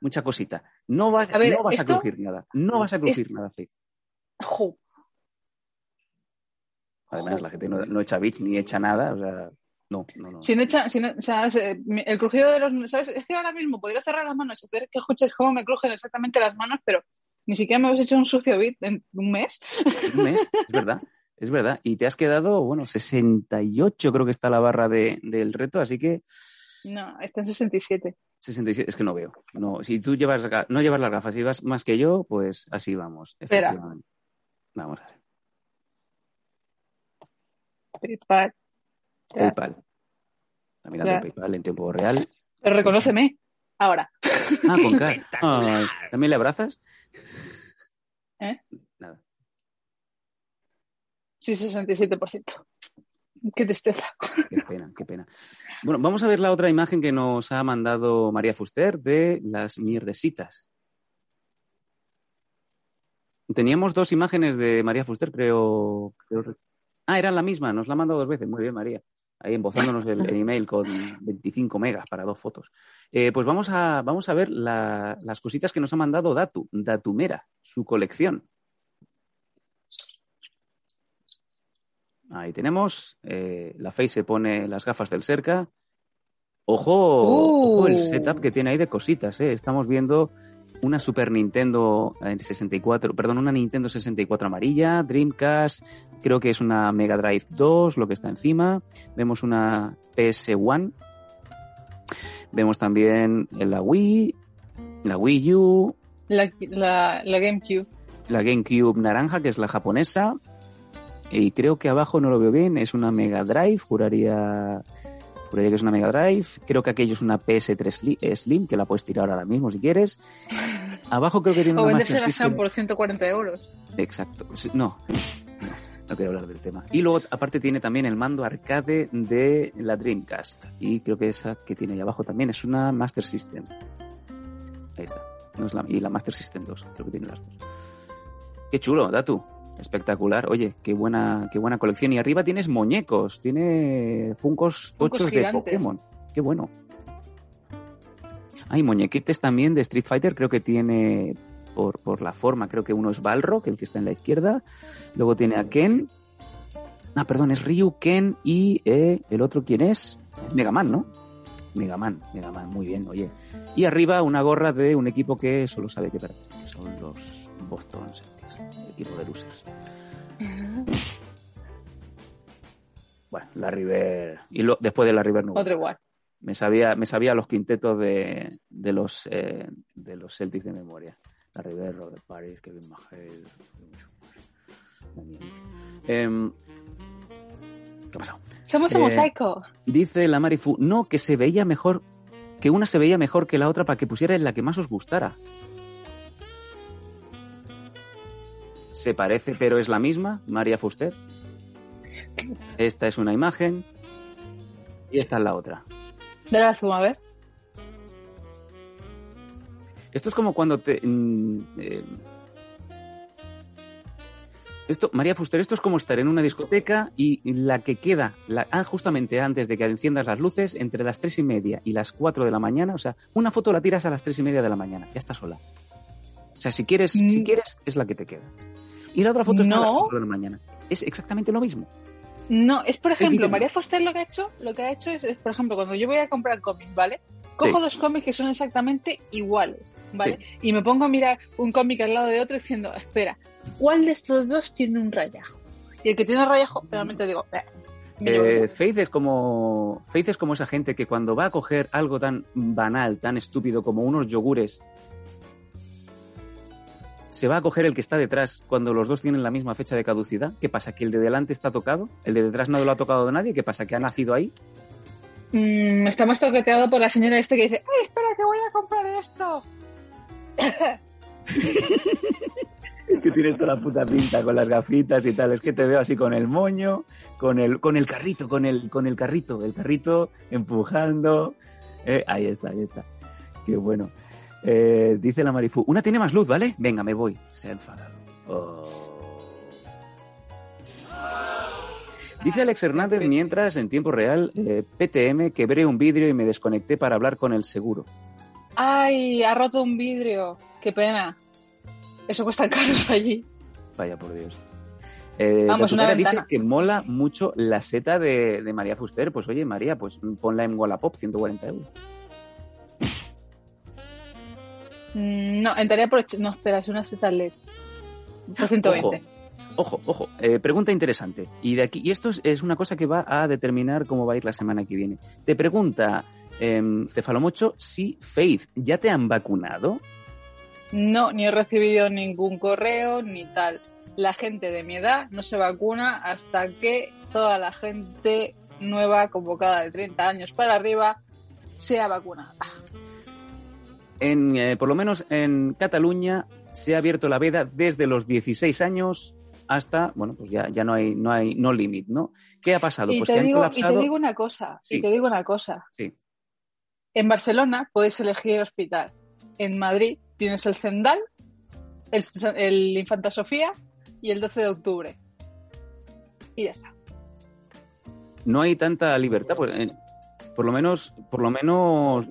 mucha cosita. No vas, A ver, no vas esto- a crujir nada. No vas a crujir nada, Faith. Jo, Además, la gente no, no echa bits ni echa nada. O sea, no, no, no. Si no echa, si no- o sea, se- el crujido de los, ¿sabes? Es que ahora mismo podría cerrar las manos y hacer que escuches cómo me crujen exactamente las manos, pero ni siquiera me habéis hecho un sucio beat en un mes. Un mes, es verdad, es verdad. Y te has quedado, bueno, 68 creo que está la barra de, del reto, así que No, está en 67. 67, es que no veo. No, si tú llevas, no llevas las gafas y vas más que yo, pues así vamos. Espera. efectivamente. Vamos a ver. PayPal. Ya. PayPal. Está mirando Ya. PayPal en tiempo real. Pero reconóceme. Ahora. Ah, con K. [LAUGHS] Ay, ¿También le abrazas? ¿Eh? Nada. Sí, 67%. Qué tristeza. Qué pena, qué pena. Bueno, vamos a ver la otra imagen que nos ha mandado María Fuster de las mierdesitas. Teníamos dos imágenes de María Fuster, creo. Ah, eran la misma, nos la ha mandado dos veces. Muy bien, María. Ahí embozándonos el, el email con 25 megas para dos fotos. Eh, pues vamos a, vamos a ver la- las cositas que nos ha mandado Datu, Datumera, su colección. Ahí tenemos. eh, la Face se pone las gafas del cerca. Ojo, ojo el Uh. setup que tiene ahí de cositas. eh. Estamos viendo una Super Nintendo en 64, perdón, una Nintendo 64 amarilla, Dreamcast, creo que es una Mega Drive 2, lo que está encima. Vemos una PS1. Vemos también la Wii, la Wii U, La, la, la GameCube. la GameCube naranja, que es la japonesa. Y creo que abajo no lo veo bien, es una Mega Drive, juraría, juraría que es una Mega Drive. Creo que aquello es una PS3 Sli- eh, Slim, que la puedes tirar ahora mismo si quieres. [LAUGHS] Abajo creo que tiene O una Master System. por 140 euros. Exacto. No, [LAUGHS] no, no quiero hablar del tema. Y luego, aparte, tiene también el mando arcade de la Dreamcast. Y creo que esa que tiene ahí abajo también es una Master System. Ahí está. No es la- y la Master System 2, creo que tiene las dos. Qué chulo, Datu. Espectacular. Oye, qué buena, qué buena colección. Y arriba tienes muñecos, tiene Funcos Funkos tochos de. Pokémon. Qué bueno. Hay muñequites también de Street Fighter, creo que tiene por, por la forma, creo que uno es Balrog, el que está en la izquierda. Luego tiene a Ken. Ah, perdón, es Ryu, Ken y eh, el otro, ¿quién es? Mega Man, ¿no? Mega Man, Mega Man, muy bien, oye. Y arriba una gorra de un equipo que solo sabe que perder, que son los Boston Celtics, el equipo de losers. Bueno, la River. Y lo- después de la River no. Otro igual. Me sabía, me sabía los quintetos de, de los eh, de los Celtics de memoria. La River, Robert Paris, Kevin Magel. Em, ¿Qué ha pasado? Somos Eh, un mosaico. Dice la Marifu, no, que se veía mejor, que una se veía mejor que la otra para que pusierais la que más os gustara. Se parece, pero es la misma, María Fuster. Esta es una imagen y esta es la otra. Dale la zoom, a ver. Esto es como cuando te... mm, eh, esto, María Fuster, esto es como estar en una discoteca y la que queda, la, ah, justamente antes de que enciendas las luces, entre las tres y media y las cuatro de la mañana, o sea, una foto la tiras a las tres y media de la mañana, ya está sola. O sea, si quieres, Mm. si quieres, es la que te queda. Y la otra foto está a las No. cuatro de la mañana. Es exactamente lo mismo. No, es por ejemplo? María Foster lo que ha hecho, lo que ha hecho es, es, por ejemplo, cuando yo voy a comprar cómics, ¿vale? Cojo Sí. dos cómics que son exactamente iguales, ¿vale? Y me pongo a mirar un cómic al lado de otro diciendo, espera, ¿cuál de estos dos tiene un rayajo? Y el que tiene rayajo, realmente digo, eh, Eh. Faith es como Faith es como esa gente que cuando va a coger algo tan banal, tan estúpido como unos yogures se va a coger el que está detrás cuando los dos tienen la misma fecha de caducidad? ¿Qué pasa? ¿Que el de delante está tocado? ¿El de detrás no lo ha tocado de nadie? ¿Qué pasa? ¿Que ha nacido ahí? Mm, está más toqueteado por la señora este que dice, ¡ay, espera, que voy a comprar esto! [LAUGHS] que tienes toda la puta pinta con las gafitas y tal. Es que te veo así con el moño, con el, con el carrito, con el, con el carrito, el carrito empujando. Eh, ahí está, ahí está. Qué bueno. Eh, dice la Marifú, una tiene más luz, ¿vale? Venga, me voy. Se ha enfadado. Oh. Dice Alex Hernández mientras en tiempo real eh, PTM quebré un vidrio y me desconecté para hablar con el seguro. ¡Ay! Ha roto un vidrio. ¡Qué pena! Eso cuesta caros [LAUGHS] allí. Vaya por Dios. Eh, Vamos, una dice que mola mucho la seta de, de María Fuster. Pues oye, María, pues ponla en Wallapop, 140 euros. Mm, No, entraría por... No, espera, es una seta LED. Por 120. Ojo, ojo, eh, pregunta interesante. Y de aquí, y esto es, una cosa que va a determinar cómo va a ir la semana que viene. Te pregunta em, Cefalomocho si Faith, ¿ya te han vacunado? No, ni he recibido ningún correo ni tal. La gente de mi edad no se vacuna hasta que toda la gente nueva convocada de 30 años para arriba sea vacunada. En, eh, por lo menos en Cataluña se ha abierto la veda desde los 16 años hasta, bueno, pues ya, ya no hay, no hay, no limit, ¿no? ¿Qué ha pasado? Y Pues te, que han digo, y te colapsado. digo una cosa, Sí. y te digo una cosa. Sí. En Barcelona puedes elegir el hospital. En Madrid tienes el Zendal, el, el Infanta Sofía y el 12 de octubre. Y ya está. no hay tanta libertad. Pues, eh, por lo menos, por lo menos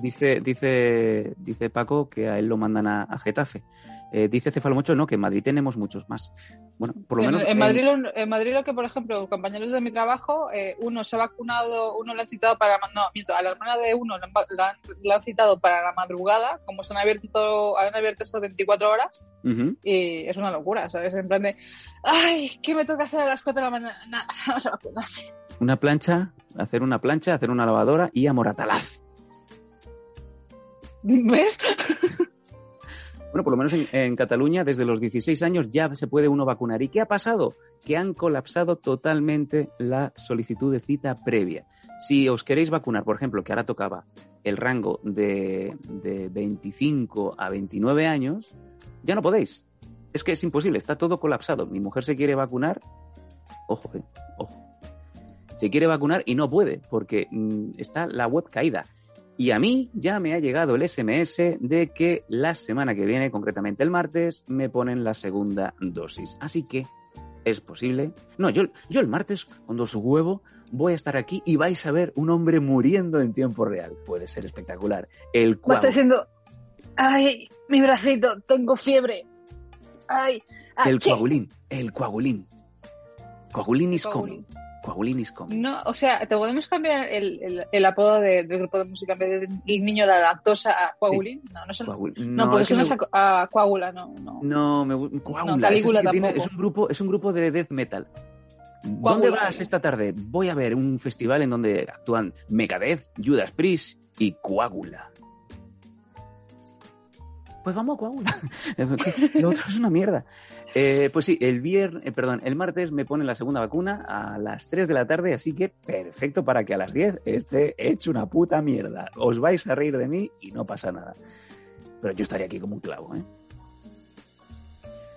dice, dice, dice Paco que a él lo mandan a, a Getafe. Eh, dice Cefalomocho, no, que en Madrid tenemos muchos más. Bueno, por lo En, menos. en en- Madrid, lo, en Madrid lo que, por ejemplo, compañeros de mi trabajo, eh, uno se ha vacunado, uno lo han citado para... No, miento, a la hermana de uno lo han, citado para la madrugada, como se han abierto, han abierto esto 24 horas, y es una locura, ¿sabes? En plan de, ay, ¿qué me toca hacer a las 4 de la mañana? Nada, [LAUGHS] vamos a vacunarme. Una plancha, hacer una plancha, hacer una lavadora y a Moratalaz. ¿Ves? [LAUGHS] Bueno, por lo menos en, Cataluña, desde los 16 años ya se puede uno vacunar. ¿Y qué ha pasado? Que han colapsado totalmente la solicitud de cita previa. Si os queréis vacunar, por ejemplo, que ahora tocaba el rango de, de 25 a 29 años, ya no podéis. Es que es imposible, está todo colapsado. Mi mujer se quiere vacunar, ojo, eh, ojo. Se quiere vacunar y no puede porque mm, está la web caída. Y a mí ya me ha llegado el SMS de que la semana que viene, concretamente el martes, me ponen la segunda dosis. Así que es posible. No, yo, yo el martes, cuando su huevo, voy a estar aquí y vais a ver un hombre muriendo en tiempo real. Puede ser espectacular. El cual. estar diciendo, ay, mi bracito, tengo fiebre. Ay, El achí". coagulín. El coagulín. Coagulín is Coagulín. coming. Coagulín is coming. No, o sea, te podemos cambiar el, el, el apodo de- del grupo de música en vez de el niño de la lactosa a coagulín. No, no, son, Coagul- no, porque es que suena me- a, a coágula, no, no. No, me gu- Coágula. No, Calígula que tiene- tampoco. es un grupo, es un grupo de death metal. ¿Dónde vas esta tarde? Voy a ver un festival en donde actúan Megadeth, Judas Priest y Coágula. Pues vamos a Coágula. [LAUGHS] Lo otro es una mierda. Eh, pues sí, el viernes, eh, perdón, el martes me ponen la segunda vacuna a las 3 de la tarde, así que perfecto para que a las 10 esté hecho una puta mierda. Os vais a reír de mí y no pasa nada. Pero yo estaría aquí como un clavo, ¿eh?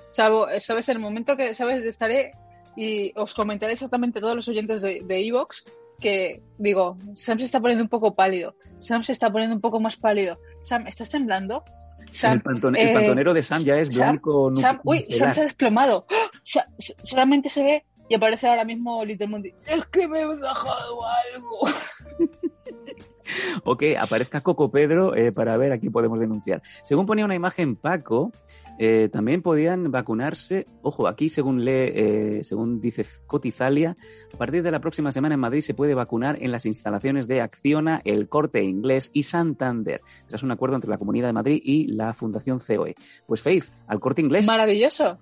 Sabo- ¿Sabes? El momento que, ¿sabes? Estaré y os comentaré exactamente todos los oyentes de Evox que, digo, Sam se está poniendo un poco pálido. Sam se está poniendo un poco más pálido. Sam, ¿estás temblando? Sam, el, pantone- el eh, pantonero de Sam ya es Sam- blanco Sam, nuc- uy. Sam se ha desplomado. [GASPS] Solamente se ve y aparece ahora mismo Little Mundi. Es que me he dejado algo. [LAUGHS] O que aparezca Coco Pedro eh, para ver aquí podemos denunciar. Según ponía una imagen Paco, eh, también podían vacunarse, ojo, aquí según lee, eh, según dice Cotizalia, a partir de la próxima semana en Madrid se puede vacunar en las instalaciones de Acciona, El Corte Inglés y Santander. Tras un acuerdo entre la Comunidad de Madrid y la Fundación COE. Pues Faith, al Corte Inglés. Maravilloso.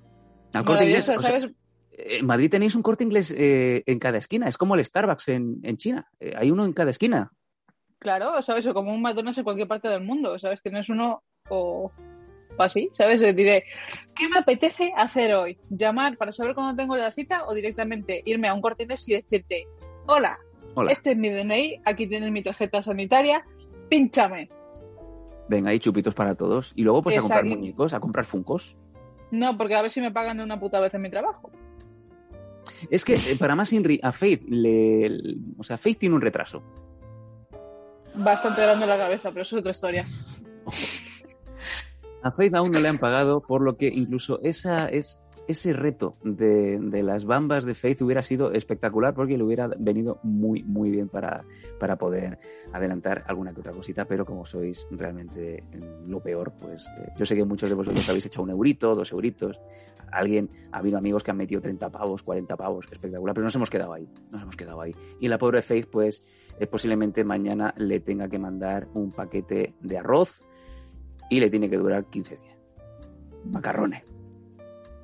al Corte Inglés. Maravilloso, o sea, ¿sabes? en Madrid tenéis un Corte Inglés eh, en cada esquina. Es como el Starbucks en, en China. Eh, hay uno en cada esquina. Claro, ¿sabes? O como un McDonald's en cualquier parte del mundo, ¿sabes? Tienes uno o, o así, ¿sabes? Le diré, ¿qué me apetece hacer hoy? ¿Llamar para saber cuándo tengo la cita o directamente irme a un corte inglés y decirte, hola, Hola. este es mi DNI, aquí tienes mi tarjeta sanitaria, pínchame. Venga, hay chupitos para todos. Y luego pues a comprar muñecos, a comprar funcos. No, porque a ver si me pagan una puta vez en mi trabajo. Es que eh, para más Inri, a Faith le, le- o sea, Faith tiene un retraso. Bastante grande la cabeza, pero eso es otra historia. [LAUGHS] A Faith aún no le han pagado, por lo que incluso esa es ese reto de, de las bambas de Faith hubiera sido espectacular porque le hubiera venido muy, muy bien para, para poder adelantar alguna que otra cosita, pero como sois realmente lo peor, pues eh, yo sé que muchos de vosotros habéis echado un eurito, dos euritos, alguien, ha habido amigos que han metido 30 pavos, 40 pavos, espectacular, pero nos hemos quedado ahí, nos hemos quedado ahí. Y la pobre Faith, pues eh, posiblemente mañana le tenga que mandar un paquete de arroz y le tiene que durar 15 días. Macarrones.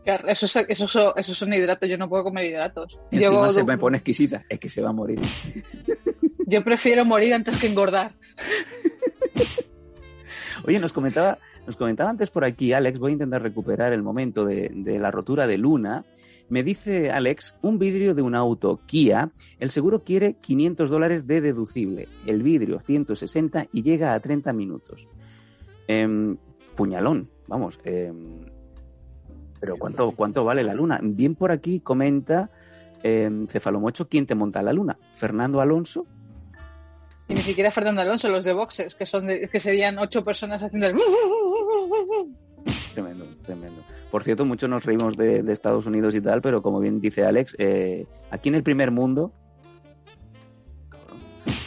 Eso, es- eso, son- eso son hidratos, yo no puedo comer hidratos. Yo, se me pone exquisita, es que se va a morir. [LAUGHS] yo prefiero morir antes que engordar. [LAUGHS] Oye, nos comentaba, nos comentaba antes por aquí, Alex, voy a intentar recuperar el momento de, de la rotura de Luna. Me dice Alex, un vidrio de un auto Kia, el seguro quiere 500 dólares de deducible, el vidrio 160 y llega a 30 minutos. Em, puñalón, vamos. em, pero ¿cuánto, ¿cuánto vale la Luna? Bien por aquí comenta em, Cefalomocho, ¿quién te monta la Luna? ¿Fernando Alonso? Y ni siquiera Fernando Alonso, los de boxes, que son de- que serían ocho personas haciendo el... Tremendo, tremendo. Por cierto, muchos nos reímos de, de Estados Unidos y tal, pero como bien dice Alex, eh, aquí en el primer mundo, cabrón,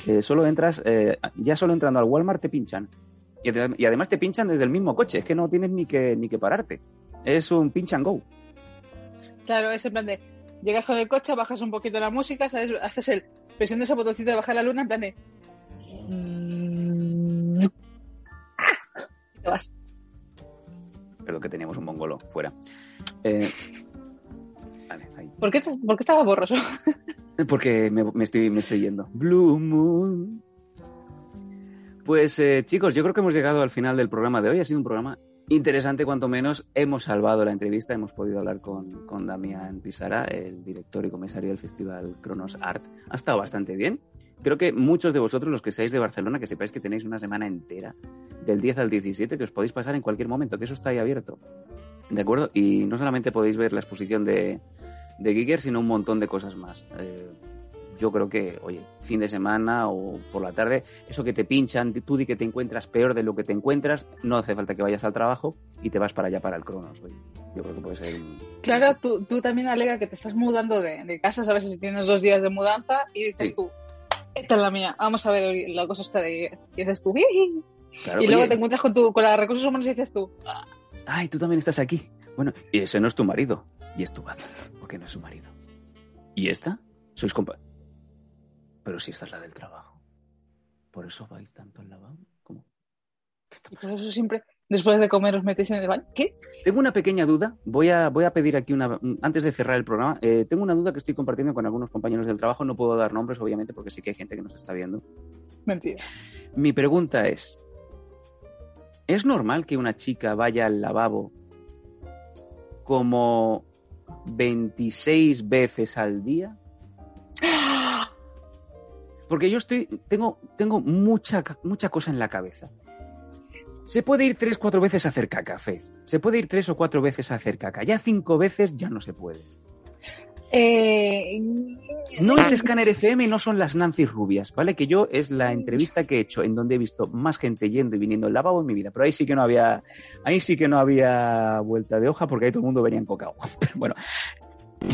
eh, solo entras, eh, ya solo entrando al Walmart te pinchan. Y, ade- y además te pinchan desde el mismo coche, es que no tienes ni que, ni que pararte. Es un pinch and go. Claro, es en plan de... Llegas con el coche, bajas un poquito la música, ¿sabes? Haces el... Presión de ese botoncito de bajar la luna, en plan de... Y te vas. Pero que teníamos un mongolo fuera. Eh, vale, ahí. ¿Por qué, por qué estaba borroso? Porque me, me estoy, me estoy yendo. Blue Moon. Pues eh, chicos, yo creo que hemos llegado al final del programa de hoy. Ha sido un programa interesante, cuanto menos. Hemos salvado la entrevista, hemos podido hablar con, con Damián Pisara, el director y comisario del Festival Cronos Art. Ha estado bastante bien. Creo que muchos de vosotros, los que seáis de Barcelona, que sepáis que tenéis una semana entera, del 10 al 17, que os podéis pasar en cualquier momento, que eso está ahí abierto. ¿De acuerdo? Y no solamente podéis ver la exposición de, de Giger, sino un montón de cosas más. Eh, yo creo que, oye, fin de semana o por la tarde, eso que te pinchan, tú di que te encuentras peor de lo que te encuentras, no hace falta que vayas al trabajo y te vas para allá para el Cronos. oye. Yo creo que puede ser. Claro, tú, tú también alega que te estás mudando de, de casa, sabes si tienes dos días de mudanza y dices Sí. tú, esta es la mía, vamos a ver la cosa está de... Y dices tú, y luego te encuentras con, tu, con la recursos humanos y dices tú, ay, tú también estás aquí. Bueno, y ese no es tu marido, y es tu padre, porque no es su marido. ¿Y esta? Sois compa... Pero si esta es la del trabajo. ¿Por eso vais tanto al lavabo? ¿Cómo? ¿Qué está y por pasando? eso siempre después de comer os metéis en el baño. ¿Qué? Tengo una pequeña duda. Voy a, voy a pedir aquí una. Antes de cerrar el programa, eh, tengo una duda que estoy compartiendo con algunos compañeros del trabajo. No puedo dar nombres, obviamente, porque sé que hay gente que nos está viendo. Mentira. Mi pregunta es: ¿es normal que una chica vaya al lavabo como 26 veces al día? Porque yo estoy, tengo, tengo mucha, mucha cosa en la cabeza. Se puede ir tres, cuatro veces a hacer caca, Faith. Se puede ir tres o cuatro veces a hacer caca. Ya cinco veces ya no se puede. Eh, No es Scanner FM, no son las Nancy rubias, ¿vale? Que yo es la entrevista que he hecho en donde he visto más gente yendo y viniendo al lavabo en mi vida. Pero ahí sí que no había, ahí sí que no había vuelta de hoja porque ahí todo el mundo venía en cocao. [LAUGHS] Pero bueno,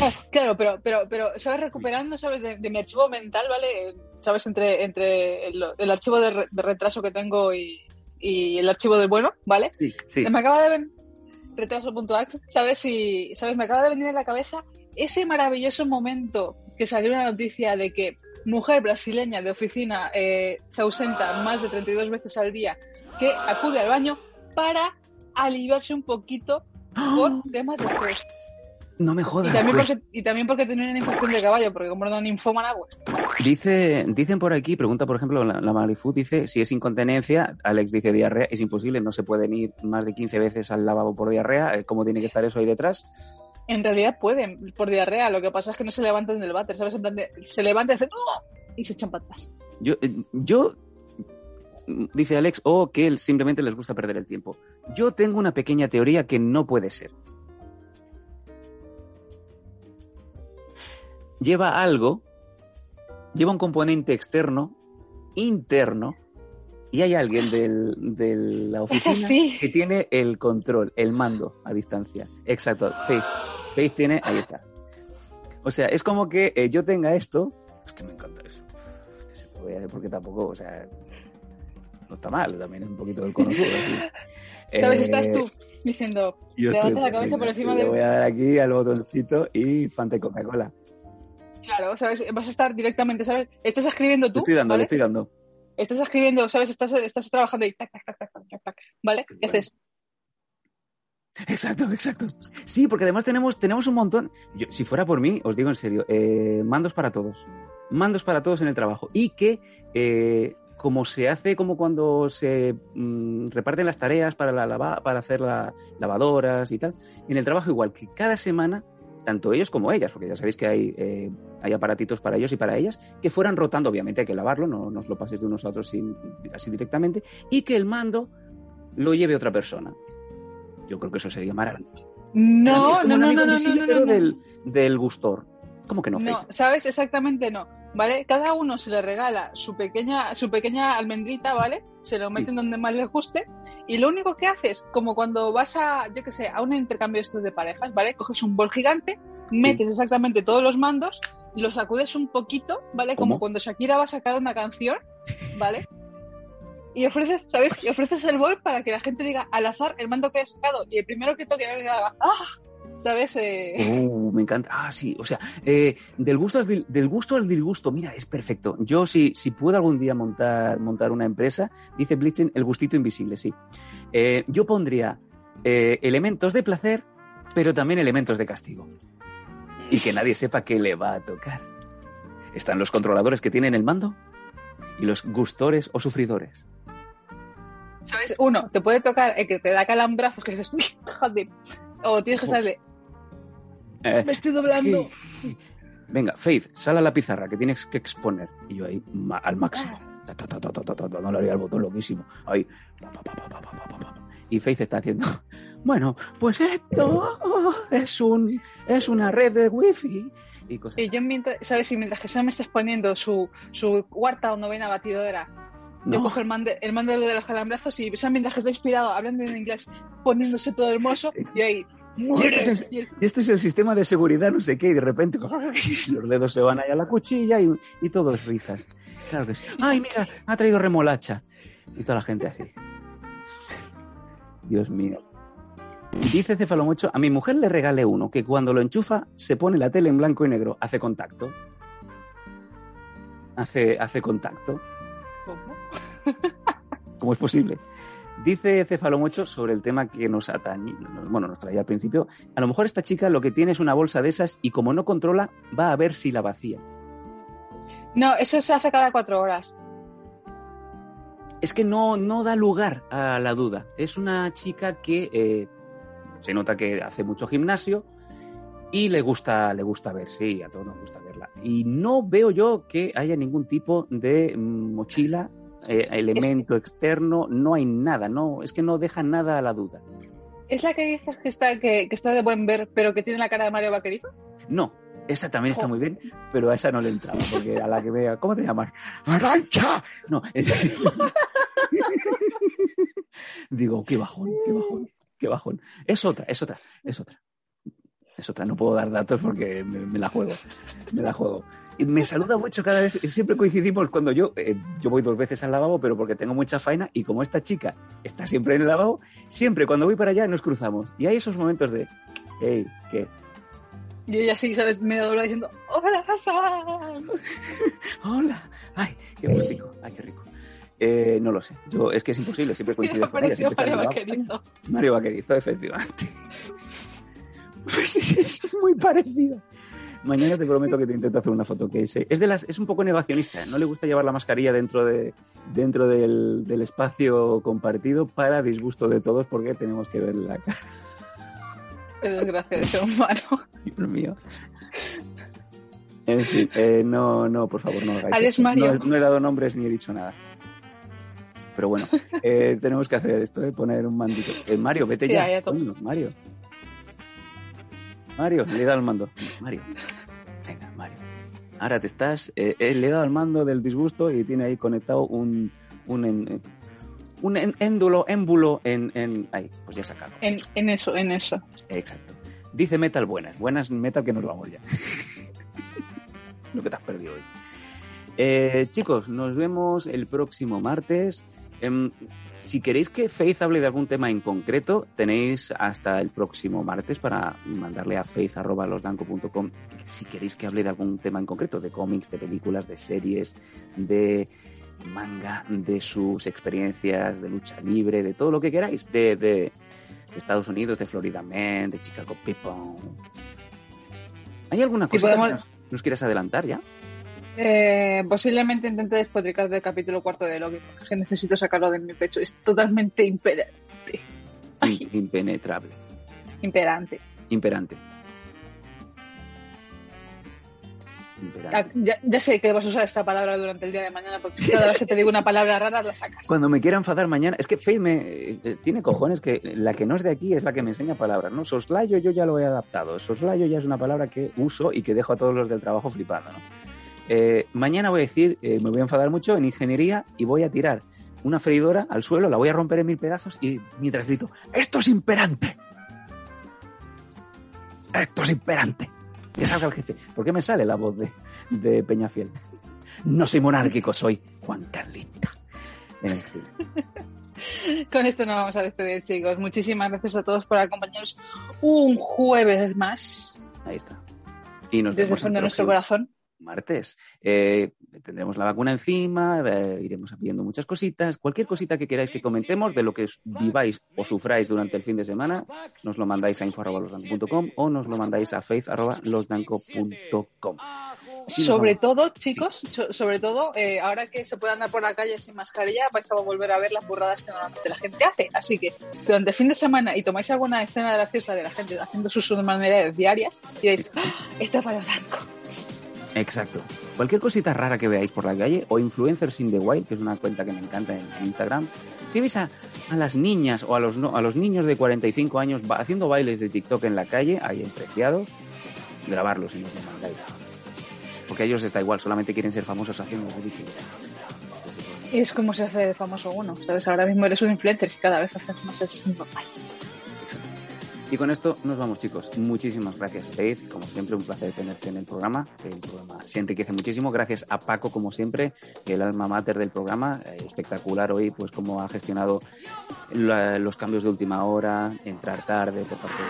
oh, claro, pero, pero, pero, ¿sabes? Recuperando, ¿sabes? De, de mi archivo mental, ¿vale? ¿Sabes? Entre, entre el, el archivo de, re- de retraso que tengo y, y el archivo de bueno, ¿vale? sí, sí. Me acaba de ver retraso.ax, ¿sabes? Y, ¿sabes? Me acaba de venir en la cabeza ese maravilloso momento que salió una noticia de que mujer brasileña de oficina eh, se ausenta más de 32 veces al día que acude al baño para aliviarse un poquito por [GASPS] temas de estrés. No me Y jodas. también, pues. porque, y también porque tienen una infección de caballo, porque como no ninfómana, pues. Dice, dicen por aquí, pregunta por ejemplo la, la Marifu, dice si es incontinencia, Alex dice diarrea, es imposible, no se pueden ir más de 15 veces al lavabo por diarrea, eh, ¿cómo tiene que estar eso ahí detrás? En realidad pueden, por diarrea. Lo que pasa es que no se levantan del váter, ¿sabes? En plan de, se levantan y hacen ¡oh! y se echan patas. Yo, eh, yo, dice Alex, o que él simplemente les gusta perder el tiempo. Yo tengo una pequeña teoría que no puede ser. Lleva algo, lleva un componente externo, interno, y hay alguien del- de la oficina [LAUGHS] Sí. que tiene el control, el mando a distancia. Exacto, Faith. Faith tiene, ahí está. O sea, es como que eh, yo tenga esto, es que me encanta eso. Porque tampoco, o sea, no está mal, también es un poquito del conocido. [LAUGHS] ¿Sabes? Estás tú diciendo, Eh, Yo levanta estoy- la cabeza por encima Le de. voy a dar aquí al botoncito y Fanta y Coca-Cola. Claro, ¿sabes? Vas a estar directamente, ¿sabes? Estás escribiendo Le tú. estoy dando, ¿vale? le estoy dando. Estás escribiendo, ¿sabes? Estás, estás trabajando y tac, tac, tac, tac, tac, tac, ¿vale? ¿Qué haces? Exacto, exacto. Sí, porque además tenemos, tenemos un montón. Yo, si fuera por mí, os digo en serio, eh, mandos para todos. Mandos para todos en el trabajo. Y que, eh, como se hace como cuando se mm, reparten las tareas para, la lava- para hacer las lavadoras y tal, en el trabajo igual, que cada semana, tanto ellos como ellas, porque ya sabéis que hay, eh, hay aparatitos para ellos y para ellas, que fueran rotando, obviamente hay que lavarlo, no nos lo pases de unos a otros sin- así directamente, y que el mando lo lleve otra persona. Yo creo que eso sería maravilloso. No, no, no, no, no, no, no, no. Del, del gustor. ¿Cómo que no, No, Faith? ¿sabes? Exactamente no. ¿Vale? Cada uno se le regala su pequeña, su pequeña almendrita, ¿vale? Se lo meten donde más les guste. Y lo único que haces, como cuando vas a, yo qué sé, a un intercambio estos de parejas, ¿vale? Coges un bol gigante, metes exactamente todos los mandos, los sacudes un poquito, ¿vale? Como cuando Shakira va a sacar una canción, ¿vale? Y ofreces, ¿sabes? Y ofreces el bol para que la gente diga al azar el mando que ha sacado. Y el primero que toque haga, ¡ah! ¿Sabes? Eh, [LAUGHS] Uh, me encanta. Ah, sí, o sea, eh, del, gusto al, del gusto al disgusto, mira, es perfecto. Yo, si, si puedo algún día montar, montar una empresa, dice Blitzen, el gustito invisible, sí. Eh, yo pondría elementos de placer, pero también elementos de castigo. Y que nadie sepa qué le va a tocar. Están los controladores que tienen el mando y los gustores o sufridores. ¿Sabes? Uno, te puede tocar el que te da calambrazos, que dices, uy, joder. O tienes que salir, Eh, me estoy doblando. Venga, Faith, sal a la pizarra que tienes que exponer. Y yo ahí, ma- al máximo. Ta, ta, ta, ta, No le haría el botón loquísimo. Ahí. Pa, pa, pa. Y Faith está haciendo. [LAUGHS] Bueno, pues esto es un es una red de wifi y cosas. Y yo mientras, ¿sabes? Y mientras que Sam me está exponiendo su, su cuarta o novena batidora, yo No. cojo el mando, el mando de los calambrazos y Sam mientras que está inspirado, hablando en inglés, poniéndose todo hermoso, y ahí, Y este, es el, y el- y este es el sistema de seguridad, no sé qué, y de repente [LAUGHS] los dedos se van ahí a la cuchilla y, y todo es risas. Claro que sí. ¡Ay, mira! Ha traído remolacha. Y toda la gente así. Dios mío. Dice Cefalomocho, a mi mujer le regalé uno que cuando lo enchufa se pone la tele en blanco y negro. Hace contacto. Hace, hace contacto. ¿Cómo? ¿Cómo es posible? Dice Cefalomocho sobre el tema que nos atañe, bueno, nos traía al principio. A lo mejor esta chica lo que tiene es una bolsa de esas y como no controla, va a ver si la vacía. No, eso se hace cada cuatro horas. Es que no, no da lugar a la duda. Es una chica que eh, se nota que hace mucho gimnasio y le gusta, le gusta verse y a todos nos gusta verla. Y no veo yo que haya ningún tipo de mm, mochila, eh, elemento externo, no hay nada, no, es que no deja nada a la duda. ¿Es la que dices que está, que, que está de buen ver, pero que tiene la cara de Mario Vaquerizo? No, esa también está muy bien, pero a esa no le entraba, porque a la que vea, ¿cómo te llamas? ¡Arancha! No, es- [LAUGHS] digo, qué bajón, qué bajón, qué bajón. Es otra, es otra, es otra. Es otra, no puedo dar datos porque me, me la juego, me la juego. Me saluda mucho cada vez, siempre coincidimos cuando yo, eh, yo voy dos veces al lavabo, pero porque tengo mucha faena y como esta chica está siempre en el lavabo, siempre cuando voy para allá nos cruzamos. Y hay esos momentos de, hey, ¿qué? Yo ya sí, ¿sabes? Me dobla diciendo, ¡Hola, Sam! [LAUGHS] Hola, ay, qué gustico, ay, qué rico. Eh, no lo sé, yo es que es imposible, siempre [LAUGHS] coincido con ella. siempre Mario. Vaquerizo. Mario Vaquerizo, efectivamente. [LAUGHS] Pues sí, es muy parecido. Mañana te prometo que te intento hacer una foto que es, es de las es un poco negacionista, ¿eh? no le gusta llevar la mascarilla dentro de dentro del, del espacio compartido para disgusto de todos porque tenemos que ver la cara. Qué desgracia de ser humano. [LAUGHS] Dios mío. En fin, eh, no, no, por favor, no lo hagáis. Adiós. Mario. No, he- no he dado nombres ni he dicho nada. Pero bueno, eh, [LAUGHS] tenemos que hacer esto, de poner un mandito. Eh, Mario, vete Sí, ya. ahí a tope. Coño, Mario. Mario, le he dado el mando. Mario. Venga, Mario. Ahora te estás. eh, eh, le he dado el mando del disgusto y tiene ahí conectado un. un, en- un éndulo, émbulo en, en. Ahí, pues ya sacado. En, en eso, en eso. Exacto. Dice metal buenas. Buenas metal que nos vamos ya. [LAUGHS] Lo que te has perdido hoy. Eh, chicos, nos vemos el próximo martes. Em, si queréis que Faith hable de algún tema en concreto, tenéis hasta el próximo martes para mandarle a faith.losdanco.com si queréis que hable de algún tema en concreto, de cómics, de películas, de series, de manga, de sus experiencias de lucha libre, de todo lo que queráis, de, de- de Estados Unidos, de Florida Man, de Chicago People. ¿Hay alguna Sí, cosa podemos- que nos, nos quieras adelantar ya? Eh, posiblemente intente despotricar del capítulo cuarto de Loki, porque necesito sacarlo de mi pecho. Es totalmente impera- In- impenetrable, imperante. imperante. Imperante. Ah, Ya, ya sé que vas a usar esta palabra durante el día de mañana, porque cada vez que te digo una palabra rara la sacas. Cuando me quiera enfadar mañana, es que Faith me eh, tiene cojones que la que no es de aquí es la que me enseña palabras, ¿no? Soslayo yo ya lo he adaptado. Soslayo ya es una palabra que uso y que dejo a todos los del trabajo flipando, ¿no? Eh, mañana voy a decir, eh, me voy a enfadar mucho en ingeniería y voy a tirar una freidora al suelo, la voy a romper en mil pedazos y mientras grito, ¡esto es imperante! ¡Esto es imperante! Que salga el jefe. ¿Por qué me sale la voz de, de Peñafiel? No soy monárquico, soy Juan Carlita. En fin. [LAUGHS] Con esto nos vamos a despedir, chicos. Muchísimas gracias a todos por acompañarnos un jueves más Ahí está. Y nos desde el fondo de nuestro corazón. Martes. Eh, tendremos la vacuna encima, eh, iremos pidiendo muchas cositas. Cualquier cosita que queráis que comentemos de lo que viváis o sufráis durante el fin de semana, nos lo mandáis a info.losdanco.com o nos lo mandáis a faith.losdanco.com. Sobre todo, chicos, so- sobre todo, eh, ahora que se puede andar por la calle sin mascarilla, vais a volver a ver las burradas que normalmente la gente hace. Así que durante el fin de semana y tomáis alguna escena graciosa de la gente haciendo sus maneras diarias, diréis, ¡Ah! esto es para blanco. Exacto. Cualquier cosita rara que veáis por la calle o Influencers in the Wild, que es una cuenta que me encanta en, Instagram. Si veis a, las niñas o a los, no- a los niños de 45 años haciendo bailes de TikTok en la calle, ahí empreciados, grabarlos y nos lo mandáis. Porque a ellos da igual, solamente quieren ser famosos haciendo ridículo. Este es el como se hace famoso uno, ¿sabes? Ahora mismo eres un influencer y cada vez haces más normal. Y con esto nos vamos, chicos. Muchísimas gracias, Faith. Como siempre, un placer tenerte en el programa. El programa se enriquece muchísimo. Gracias a Paco, como siempre, el alma mater del programa. Eh, espectacular hoy, pues, cómo ha gestionado los cambios de última hora, entrar tarde por parte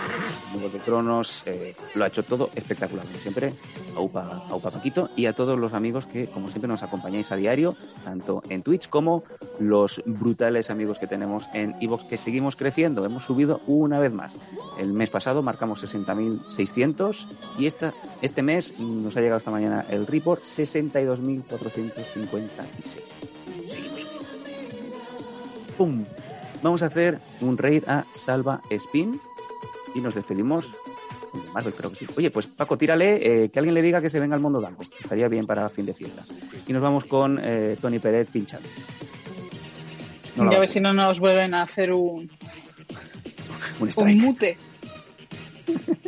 de de Cronos. eh, lo ha hecho todo espectacular. Como siempre, aupa, aupa Paquito. Y a todos los amigos que, como siempre, nos acompañáis a diario, tanto en Twitch como los brutales amigos que tenemos en Evox, que seguimos creciendo. Hemos subido una vez más. El mes pasado marcamos 60.600 y esta, este mes nos ha llegado esta mañana el report 62.456. Seguimos. ¡Pum! Vamos a hacer un raid a Salva Spin y nos despedimos. de Marvel, creo que sí. Oye, pues Paco, tírale, eh, que alguien le diga que se venga al mundo Dango. Estaría bien para fin de fiesta. Y nos vamos con eh, Tony Pérez pinchando. No lo y a ver si no nos vuelven a hacer un, Un un strike. mute. [LAUGHS]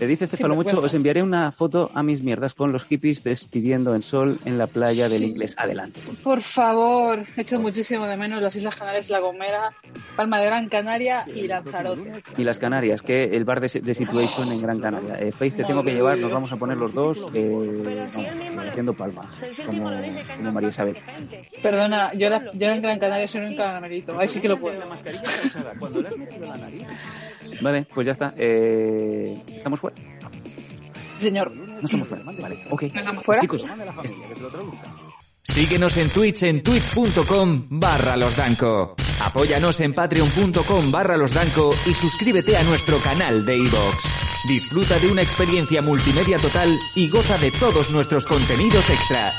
Te dice Céfalo mucho, os enviaré una foto a mis mierdas con los hippies despidiendo en sol en la playa del Sí. inglés. Adelante. Por favor, he hecho muchísimo de menos las Islas Canarias, La Gomera, Palma de Gran Canaria y Lanzarote. Y las Canarias, que el bar de, de Situation en Gran Canaria. Eh, Faith, te tengo que llevar, nos vamos a poner los dos eh, vamos, haciendo palmas, como, como María Isabel. Perdona, yo, la- yo en Gran Canaria soy un caramelito, ahí sí que lo puedo. Vale, pues ya está. Eh, ¿Estamos fuera? Señor, No estamos fuera. Vale, ok. ¿No estamos fuera? Chicos, Síguenos en Twitch en twitch.com barra losdanco. Apóyanos en patreon.com barra losdanco y suscríbete a nuestro canal de iVoox. Disfruta de una experiencia multimedia total y goza de todos nuestros contenidos extra.